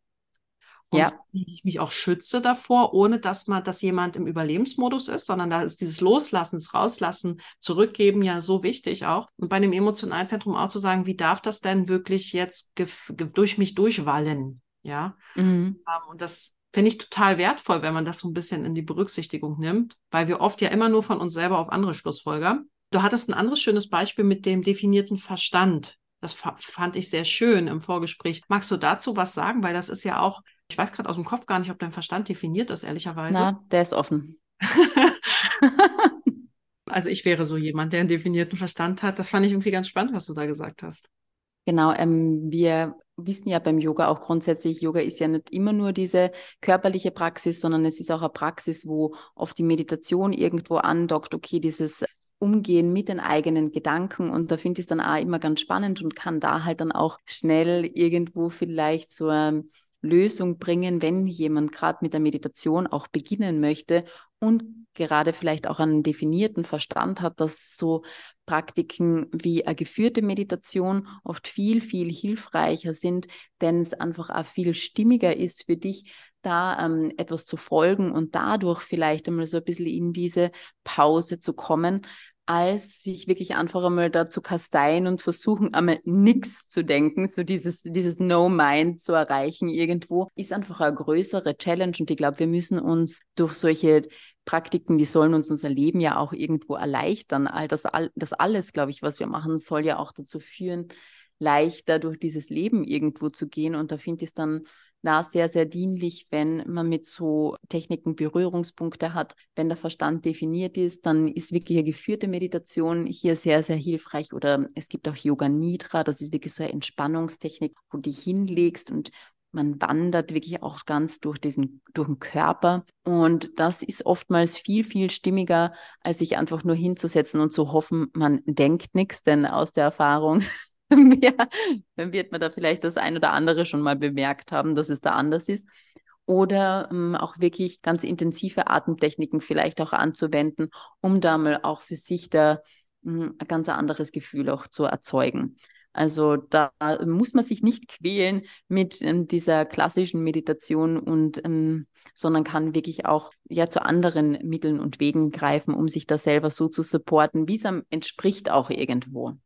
Und ja. ich mich auch schütze davor, ohne dass man, dass jemand im Überlebensmodus ist, sondern da ist dieses Loslassen, das Rauslassen, Zurückgeben ja so wichtig auch. Und bei dem Emotionalzentrum auch zu sagen, wie darf das denn wirklich jetzt durch mich durchwallen? Ja. Mhm. Ähm, und das finde ich total wertvoll, wenn man das so ein bisschen in die Berücksichtigung nimmt, weil wir oft ja immer nur von uns selber auf andere Schlussfolgern. Du hattest ein anderes schönes Beispiel mit dem definierten Verstand. Das fand ich sehr schön im Vorgespräch. Magst du dazu was sagen? Weil das ist ja auch, ich weiß gerade aus dem Kopf gar nicht, ob dein Verstand definiert ist, ehrlicherweise. Na, der ist offen. also ich wäre so jemand, der einen definierten Verstand hat. Das fand ich irgendwie ganz spannend, was du da gesagt hast. Genau, ähm, wir wissen ja beim Yoga auch grundsätzlich, Yoga ist ja nicht immer nur diese körperliche Praxis, sondern es ist auch eine Praxis, wo oft die Meditation irgendwo andockt, okay, dieses Umgehen mit den eigenen Gedanken. Und da finde ich es dann auch immer ganz spannend und kann da halt dann auch schnell irgendwo vielleicht so eine Lösung bringen, wenn jemand gerade mit der Meditation auch beginnen möchte und gerade vielleicht auch einen definierten Verstand hat, dass so Praktiken wie eine geführte Meditation oft viel, viel hilfreicher sind, denn es einfach auch viel stimmiger ist für dich, da ähm, etwas zu folgen und dadurch vielleicht einmal so ein bisschen in diese Pause zu kommen, als sich wirklich einfach einmal dazu kasteien und versuchen, einmal nichts zu denken, so dieses, dieses No-Mind zu erreichen irgendwo, ist einfach eine größere Challenge und ich glaube, wir müssen uns durch solche Praktiken, die sollen uns unser Leben ja auch irgendwo erleichtern. All das, all, das alles, glaube ich, was wir machen, soll ja auch dazu führen, leichter durch dieses Leben irgendwo zu gehen und da finde ich es dann da sehr, sehr dienlich, wenn man mit so Techniken Berührungspunkte hat. Wenn der Verstand definiert ist, dann ist wirklich eine geführte Meditation hier sehr, sehr hilfreich. Oder es gibt auch Yoga Nidra, das ist wirklich so eine Entspannungstechnik, wo du dich hinlegst und man wandert wirklich auch ganz durch diesen, durch den Körper. Und das ist oftmals viel, viel stimmiger, als sich einfach nur hinzusetzen und zu hoffen, man denkt nichts, denn aus der Erfahrung ja, dann wird man da vielleicht das ein oder andere schon mal bemerkt haben, dass es da anders ist. Oder ähm, auch wirklich ganz intensive Atemtechniken vielleicht auch anzuwenden, um da mal auch für sich da ähm, ein ganz anderes Gefühl auch zu erzeugen. Also da muss man sich nicht quälen mit ähm, dieser klassischen Meditation und ähm, sondern kann wirklich auch ja zu anderen Mitteln und Wegen greifen, um sich da selber so zu supporten, wie es einem entspricht auch irgendwo.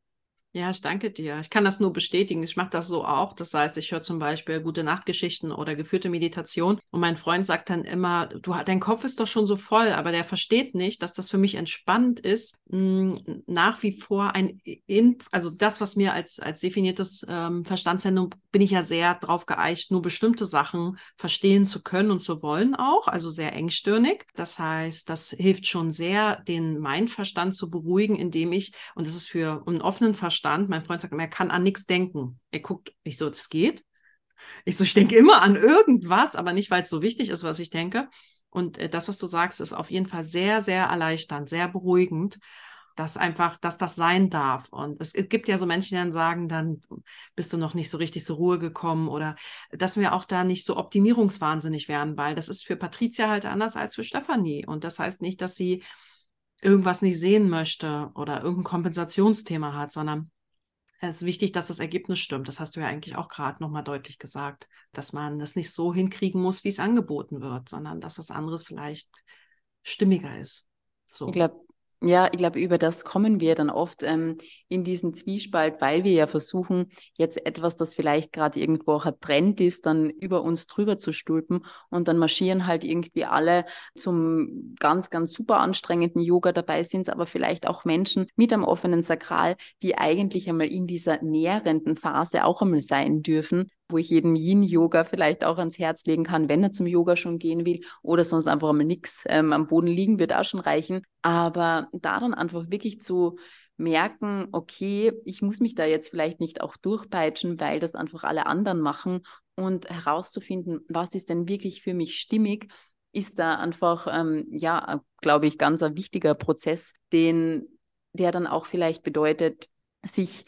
Ja, ich danke dir. Ich kann das nur bestätigen. Ich mache das so auch. Das heißt, ich höre zum Beispiel gute Nachtgeschichten oder geführte Meditation und mein Freund sagt dann immer, du, dein Kopf ist doch schon so voll, aber der versteht nicht, dass das für mich entspannt ist, mh, hm, nach wie vor ein, in, also das, was mir als, als definiertes ähm, Verstandssendung, bin ich ja sehr drauf geeicht, nur bestimmte Sachen verstehen zu können und zu wollen auch, also sehr engstirnig. Das heißt, das hilft schon sehr, den mein Verstand zu beruhigen, indem ich, und das ist für einen offenen Verstand, Verstand. Mein Freund sagt immer, er kann an nichts denken. Er guckt, ich so, das geht. Ich so, ich denke immer an irgendwas, aber nicht, weil es so wichtig ist, was ich denke. Und äh, das, was du sagst, ist auf jeden Fall sehr, sehr erleichternd, sehr beruhigend, dass einfach, dass das sein darf. Und es, es gibt ja so Menschen, die dann sagen, dann bist du noch nicht so richtig zur Ruhe gekommen oder dass wir auch da nicht so optimierungswahnsinnig werden, weil das ist für Patricia halt anders als für Stefanie. Und das heißt nicht, dass sie irgendwas nicht sehen möchte oder irgendein Kompensationsthema hat, sondern es ist wichtig, dass das Ergebnis stimmt. Das hast du ja eigentlich auch gerade nochmal deutlich gesagt, dass man das nicht so hinkriegen muss, wie es angeboten wird, sondern dass was anderes vielleicht stimmiger ist. So. Ich glaube, ja, ich glaube, über das kommen wir dann oft ähm, in diesen Zwiespalt, weil wir ja versuchen, jetzt etwas, das vielleicht gerade irgendwo auch ein Trend ist, dann über uns drüber zu stülpen und dann marschieren halt irgendwie alle zum ganz, ganz super anstrengenden Yoga. Dabei sind es aber vielleicht auch Menschen mit einem offenen Sakral, die eigentlich einmal in dieser nährenden Phase auch einmal sein dürfen, wo ich jedem Yin-Yoga vielleicht auch ans Herz legen kann, wenn er zum Yoga schon gehen will oder sonst einfach mal nichts ähm, am Boden liegen, wird auch schon reichen. Aber da dann einfach wirklich zu merken, okay, ich muss mich da jetzt vielleicht nicht auch durchpeitschen, weil das einfach alle anderen machen und herauszufinden, was ist denn wirklich für mich stimmig, ist da einfach, ähm, ja, glaube ich, ganz ein wichtiger Prozess, den, der dann auch vielleicht bedeutet, sich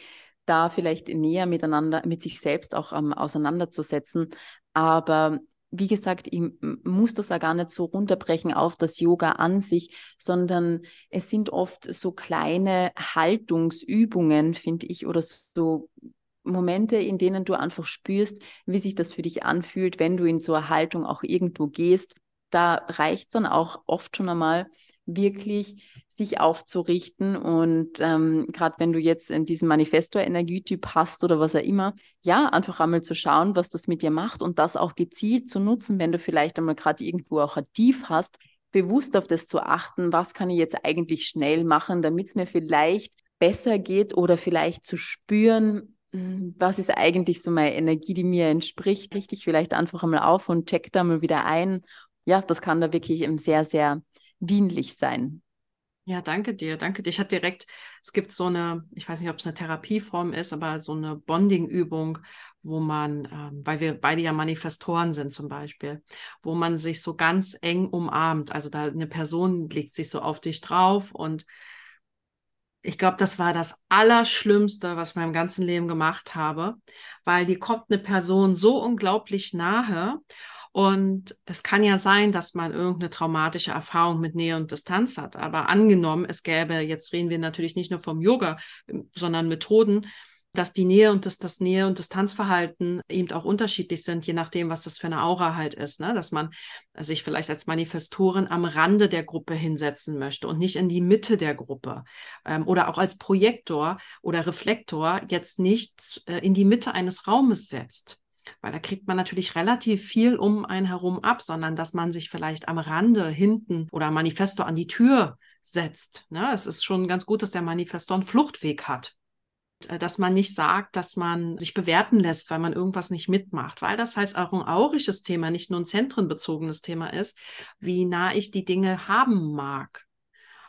da vielleicht näher miteinander, mit sich selbst auch ähm, auseinanderzusetzen. Aber wie gesagt, ich muss das ja gar nicht so runterbrechen auf das Yoga an sich, sondern es sind oft so kleine Haltungsübungen, finde ich, oder so Momente, in denen du einfach spürst, wie sich das für dich anfühlt, wenn du in so eine Haltung auch irgendwo gehst. Da reicht es dann auch oft schon einmal, wirklich sich aufzurichten. Und ähm, gerade wenn du jetzt in diesem Manifestor-Energietyp hast oder was auch immer, ja, einfach einmal zu schauen, was das mit dir macht und das auch gezielt zu nutzen, wenn du vielleicht einmal gerade irgendwo auch ein Tief hast, bewusst auf das zu achten, was kann ich jetzt eigentlich schnell machen, damit es mir vielleicht besser geht oder vielleicht zu spüren, hm, was ist eigentlich so meine Energie, die mir entspricht, richte ich vielleicht einfach einmal auf und check da mal wieder ein. Ja, das kann da wirklich sehr, sehr dienlich sein. Ja, danke dir, danke dir. Ich hatte direkt, es gibt so eine, ich weiß nicht, ob es eine Therapieform ist, aber so eine Bonding-Übung, wo man, ähm, weil wir beide ja Manifestoren sind zum Beispiel, wo man sich so ganz eng umarmt. Also da eine Person legt sich so auf dich drauf und ich glaube, das war das Allerschlimmste, was ich in meinem ganzen Leben gemacht habe, weil die kommt eine Person so unglaublich nahe und es kann ja sein, dass man irgendeine traumatische Erfahrung mit Nähe und Distanz hat. Aber angenommen, es gäbe, jetzt reden wir natürlich nicht nur vom Yoga, sondern Methoden, dass die Nähe und das, das Nähe- und Distanzverhalten eben auch unterschiedlich sind, je nachdem, was das für eine Aura halt ist. Ne? Dass man sich vielleicht als Manifestorin am Rande der Gruppe hinsetzen möchte und nicht in die Mitte der Gruppe. Ähm, oder auch als Projektor oder Reflektor jetzt nicht äh, in die Mitte eines Raumes setzt weil da kriegt man natürlich relativ viel um einen herum ab, sondern dass man sich vielleicht am Rande hinten oder Manifesto an die Tür setzt. Ne? Es ist schon ganz gut, dass der Manifesto einen Fluchtweg hat. Äh, dass man nicht sagt, dass man sich bewerten lässt, weil man irgendwas nicht mitmacht, weil das halt auch ein aurisches Thema, nicht nur ein zentrenbezogenes Thema ist, wie nah ich die Dinge haben mag.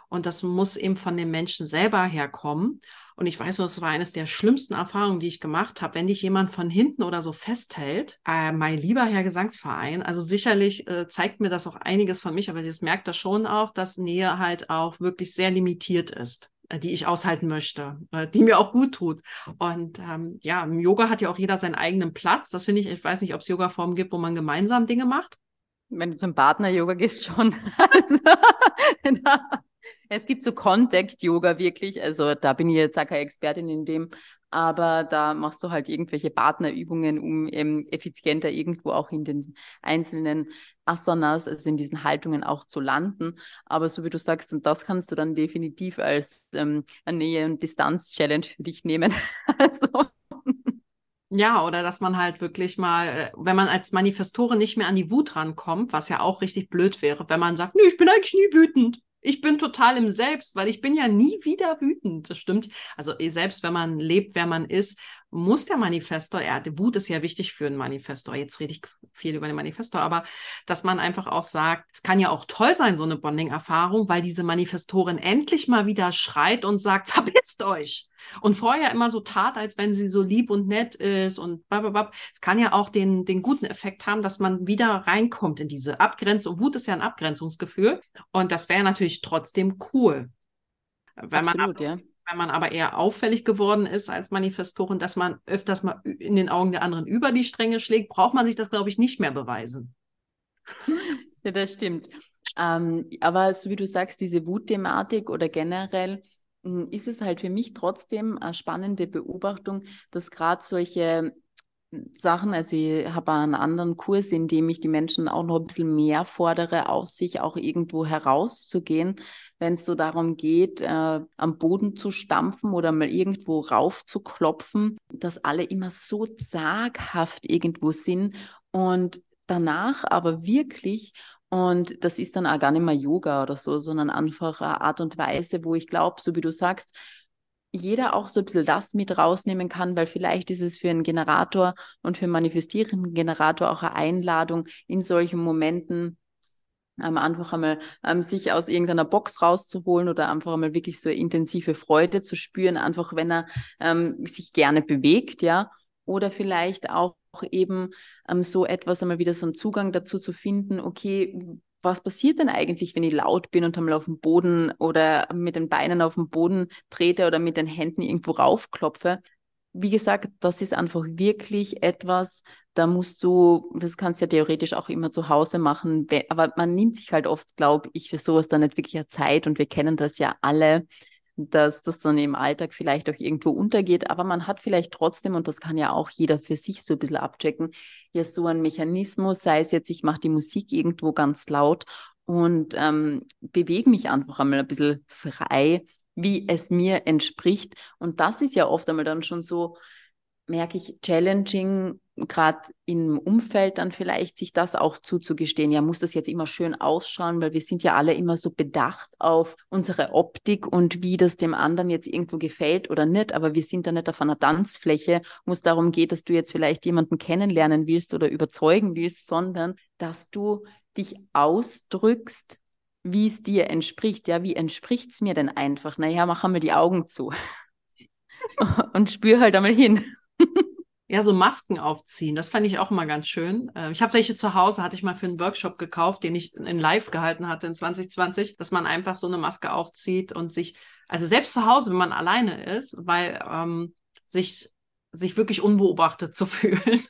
Und das muss eben von dem Menschen selber herkommen. Und ich weiß, das war eines der schlimmsten Erfahrungen, die ich gemacht habe, wenn dich jemand von hinten oder so festhält. Äh, mein lieber Herr Gesangsverein, also sicherlich äh, zeigt mir das auch einiges von mich, aber das merkt das schon auch, dass Nähe halt auch wirklich sehr limitiert ist äh, die ich aushalten möchte, äh, die mir auch gut tut. Und ähm, ja, im Yoga hat ja auch jeder seinen eigenen Platz. Das finde ich, ich weiß nicht, ob es Yoga-Formen gibt, wo man gemeinsam Dinge macht. Wenn du zum Partner-Yoga gehst, schon. also, es gibt so Contact-Yoga wirklich, also da bin ich jetzt auch keine Expertin in dem, aber da machst du halt irgendwelche Partnerübungen, um ähm, effizienter irgendwo auch in den einzelnen Asanas, also in diesen Haltungen auch zu landen. Aber so wie du sagst, und das kannst du dann definitiv als ähm, eine Nähe- und Distanz-Challenge für dich nehmen. also ja, oder dass man halt wirklich mal, äh, wenn man als Manifestorin nicht mehr an die Wut rankommt, was ja auch richtig blöd wäre, wenn man sagt, nee, ich bin eigentlich nie wütend. Ich bin total im Selbst, weil ich bin ja nie wieder wütend. Das stimmt. Also eh, selbst wenn man lebt, wer man ist, muss der Manifestor, ja, die Wut ist ja wichtig für einen Manifestor. Jetzt rede ich viel über den Manifestor, aber dass man einfach auch sagt, es kann ja auch toll sein, so eine Bonding-Erfahrung, weil diese Manifestorin endlich mal wieder schreit und sagt, verpisst euch. Und vorher immer so tat, als wenn sie so lieb und nett ist und blablabla. Es kann ja auch den, den guten Effekt haben, dass man wieder reinkommt in diese Abgrenzung. Wut ist ja ein Abgrenzungsgefühl. Und das wäre natürlich trotzdem cool. Wenn Absolut, man, ja. Wenn man aber eher auffällig geworden ist als Manifestorin, dass man öfters mal in den Augen der anderen über die Stränge schlägt, braucht man sich das, glaube ich, nicht mehr beweisen. Ja, das stimmt. Ähm, aber so wie du sagst, diese Wutthematik oder generell, hm, ist es halt für mich trotzdem eine spannende Beobachtung, dass gerade solche Sachen, also ich habe einen anderen Kurs, in dem ich die Menschen auch noch ein bisschen mehr fordere, aus sich auch irgendwo herauszugehen, wenn es so darum geht, äh, am Boden zu stampfen oder mal irgendwo raufzuklopfen, dass alle immer so zaghaft irgendwo sind und danach aber wirklich und das ist dann auch gar nicht mehr Yoga oder so, sondern einfach eine Art und Weise, wo ich glaube, so wie du sagst, jeder auch so ein bisschen das mit rausnehmen kann, weil vielleicht ist es für einen Generator und für einen manifestierenden Generator auch eine Einladung, in solchen Momenten ähm, einfach einmal ähm, sich aus irgendeiner Box rauszuholen oder einfach einmal wirklich so intensive Freude zu spüren, einfach wenn er ähm, sich gerne bewegt, ja, oder vielleicht auch eben ähm, so etwas einmal wieder so einen Zugang dazu zu finden, okay, was passiert denn eigentlich, wenn ich laut bin und einmal auf dem Boden oder mit den Beinen auf dem Boden trete oder mit den Händen irgendwo raufklopfe? Wie gesagt, das ist einfach wirklich etwas, da musst du, das kannst du ja theoretisch auch immer zu Hause machen, aber man nimmt sich halt oft, glaube ich, für sowas dann nicht wirklich Zeit und wir kennen das ja alle, dass das dann im Alltag vielleicht auch irgendwo untergeht, aber man hat vielleicht trotzdem, und das kann ja auch jeder für sich so ein bisschen abchecken, ja so ein Mechanismus, sei es jetzt, ich mache die Musik irgendwo ganz laut und ähm, bewege mich einfach einmal ein bisschen frei, wie es mir entspricht. Und das ist ja oft einmal dann schon so, merke ich, challenging, gerade im Umfeld dann vielleicht sich das auch zuzugestehen. Ja, muss das jetzt immer schön ausschauen, weil wir sind ja alle immer so bedacht auf unsere Optik und wie das dem anderen jetzt irgendwo gefällt oder nicht. Aber wir sind da nicht auf einer Tanzfläche, wo es darum geht, dass du jetzt vielleicht jemanden kennenlernen willst oder überzeugen willst, sondern dass du dich ausdrückst, wie es dir entspricht. Ja, wie entspricht es mir denn einfach? Naja, mach einmal die Augen zu und spür halt einmal hin. Ja, so Masken aufziehen, das fand ich auch immer ganz schön. Äh, ich habe welche zu Hause, hatte ich mal für einen Workshop gekauft, den ich in Live gehalten hatte in 2020, dass man einfach so eine Maske aufzieht und sich, also selbst zu Hause, wenn man alleine ist, weil ähm, sich, sich wirklich unbeobachtet zu fühlen.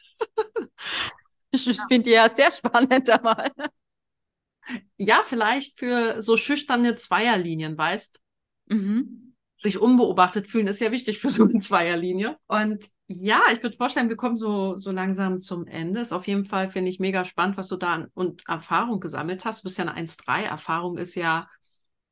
ich finde die ja sehr spannend einmal. Ja, vielleicht für so schüchterne Zweierlinien, weißt? Mhm sich unbeobachtet fühlen, ist ja wichtig für so eine Zweierlinie. Und ja, ich würde vorstellen, wir kommen so, so langsam zum Ende. Ist auf jeden Fall, finde ich, mega spannend, was du da an, und Erfahrung gesammelt hast. Du bist ja eine 1-3. Erfahrung ist ja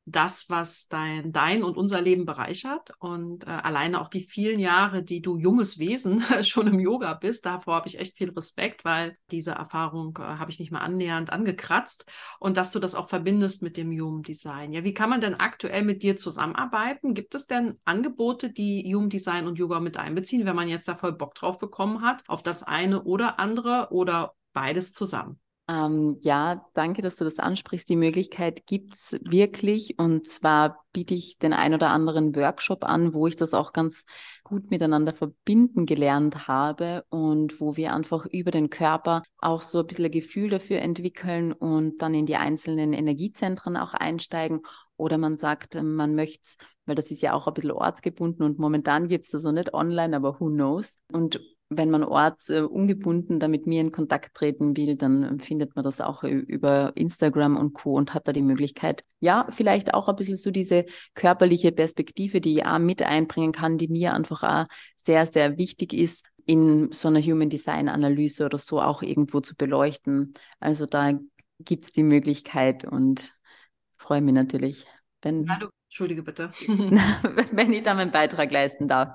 das, was dein, dein und unser Leben bereichert. Und äh, alleine auch die vielen Jahre, die du junges Wesen schon im Yoga bist, davor habe ich echt viel Respekt, weil diese Erfahrung äh, habe ich nicht mal annähernd angekratzt. Und dass du das auch verbindest mit dem Human Design. Ja, wie kann man denn aktuell mit dir zusammenarbeiten? Gibt es denn Angebote, die Human Design und Yoga mit einbeziehen, wenn man jetzt da voll Bock drauf bekommen hat, auf das eine oder andere oder beides zusammen? Ähm, ja, danke, dass du das ansprichst. Die Möglichkeit gibt's wirklich. Und zwar biete ich den ein oder anderen Workshop an, wo ich das auch ganz gut miteinander verbinden gelernt habe und wo wir einfach über den Körper auch so ein bisschen ein Gefühl dafür entwickeln und dann in die einzelnen Energiezentren auch einsteigen. Oder man sagt, ähm, man möchte weil das ist ja auch ein bisschen ortsgebunden und momentan gibt's das so nicht online, aber who knows. Und wenn man ortsungebunden äh, da mit mir in Kontakt treten will, dann findet man das auch über Instagram und Co. und hat da die Möglichkeit, ja, vielleicht auch ein bisschen so diese körperliche Perspektive, die ich auch mit einbringen kann, die mir einfach auch sehr, sehr wichtig ist, in so einer Human Design Analyse oder so auch irgendwo zu beleuchten. Also da gibt es die Möglichkeit und freue mich natürlich, wenn. Ja, du, Entschuldige bitte. wenn ich da meinen Beitrag leisten darf.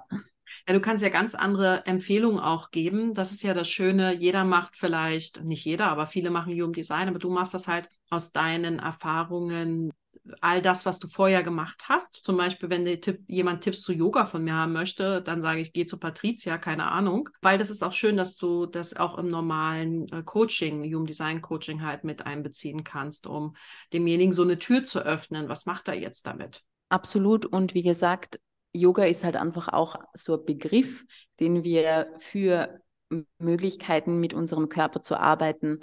Ja, du kannst ja ganz andere Empfehlungen auch geben. Das ist ja das Schöne. Jeder macht vielleicht, nicht jeder, aber viele machen Human Design, aber du machst das halt aus deinen Erfahrungen, all das, was du vorher gemacht hast. Zum Beispiel, wenn Tipp, jemand Tipps zu Yoga von mir haben möchte, dann sage ich, geh zu Patricia, keine Ahnung. Weil das ist auch schön, dass du das auch im normalen äh, Coaching, Human Design Coaching halt mit einbeziehen kannst, um demjenigen so eine Tür zu öffnen. Was macht er jetzt damit? Absolut. Und wie gesagt, Yoga ist halt einfach auch so ein Begriff, den wir für Möglichkeiten mit unserem Körper zu arbeiten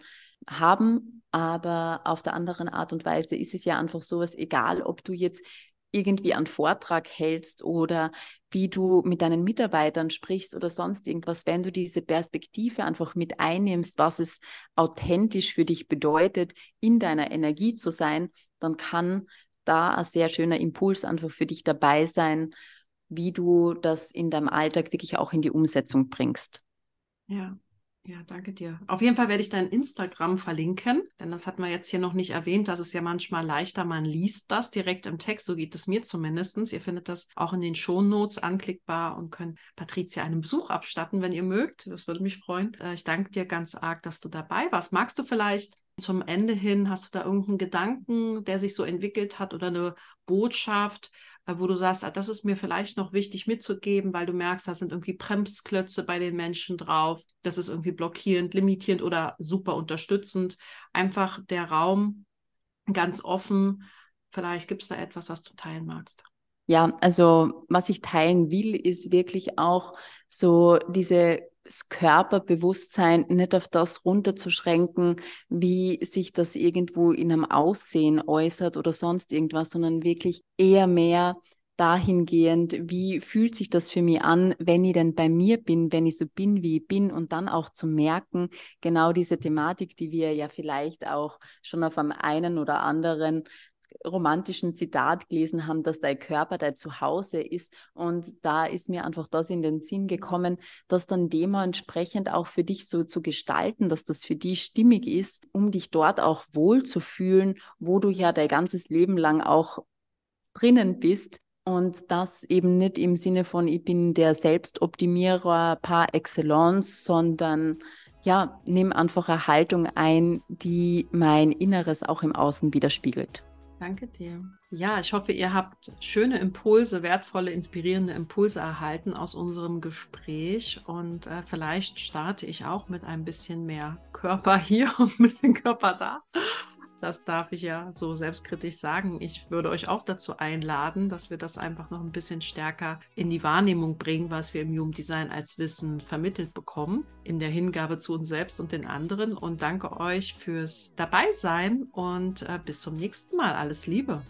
haben. Aber auf der anderen Art und Weise ist es ja einfach so, was egal, ob du jetzt irgendwie einen Vortrag hältst oder wie du mit deinen Mitarbeitern sprichst oder sonst irgendwas, wenn du diese Perspektive einfach mit einnimmst, was es authentisch für dich bedeutet, in deiner Energie zu sein, dann kann da ein sehr schöner Impuls einfach für dich dabei sein, wie du das in deinem Alltag wirklich auch in die Umsetzung bringst. Ja. Ja, danke dir. Auf jeden Fall werde ich dein Instagram verlinken, denn das hat man jetzt hier noch nicht erwähnt. Das ist ja manchmal leichter. Man liest das direkt im Text. So geht es mir zumindest. Ihr findet das auch in den Shownotes anklickbar und könnt Patricia einen Besuch abstatten, wenn ihr mögt. Das würde mich freuen. Äh, ich danke dir ganz arg, dass du dabei warst. Magst du vielleicht zum Ende hin, hast du da irgendeinen Gedanken, der sich so entwickelt hat oder eine Botschaft, wo du sagst, ah, das ist mir vielleicht noch wichtig mitzugeben, weil du merkst, da sind irgendwie Bremsklötze bei den Menschen drauf, das ist irgendwie blockierend, limitierend oder super unterstützend. Einfach der Raum ganz offen. Vielleicht gibt es da etwas, was du teilen magst. Ja, also was ich teilen will, ist wirklich auch so diese das Körperbewusstsein nicht auf das runterzuschränken, wie sich das irgendwo in einem Aussehen äußert oder sonst irgendwas, sondern wirklich eher mehr dahingehend, wie fühlt sich das für mich an, wenn ich denn bei mir bin, wenn ich so bin, wie ich bin und dann auch zu merken, genau diese Thematik, die wir ja vielleicht auch schon auf einem einen oder anderen romantischen Zitat gelesen haben, dass dein Körper dein Zuhause ist. Und da ist mir einfach das in den Sinn gekommen, das dann dementsprechend auch für dich so zu gestalten, dass das für dich stimmig ist, um dich dort auch wohl zu fühlen, wo du ja dein ganzes Leben lang auch drinnen bist, Und das eben nicht im Sinne von, ich bin der Selbstoptimierer par excellence, sondern ja, nimm einfach eine Haltung ein, die mein Inneres auch im Außen widerspiegelt. Danke dir. Ja, ich hoffe, ihr habt schöne Impulse, wertvolle, inspirierende Impulse erhalten aus unserem Gespräch. Und äh, vielleicht starte ich auch mit ein bisschen mehr Körper hier und ein bisschen Körper da. Das darf ich ja so selbstkritisch sagen. Ich würde euch auch dazu einladen, dass wir das einfach noch ein bisschen stärker in die Wahrnehmung bringen, was wir im Human Design als Wissen vermittelt bekommen, in der Hingabe zu uns selbst und den anderen. Und danke euch fürs Dabeisein und äh, bis zum nächsten Mal. Alles Liebe.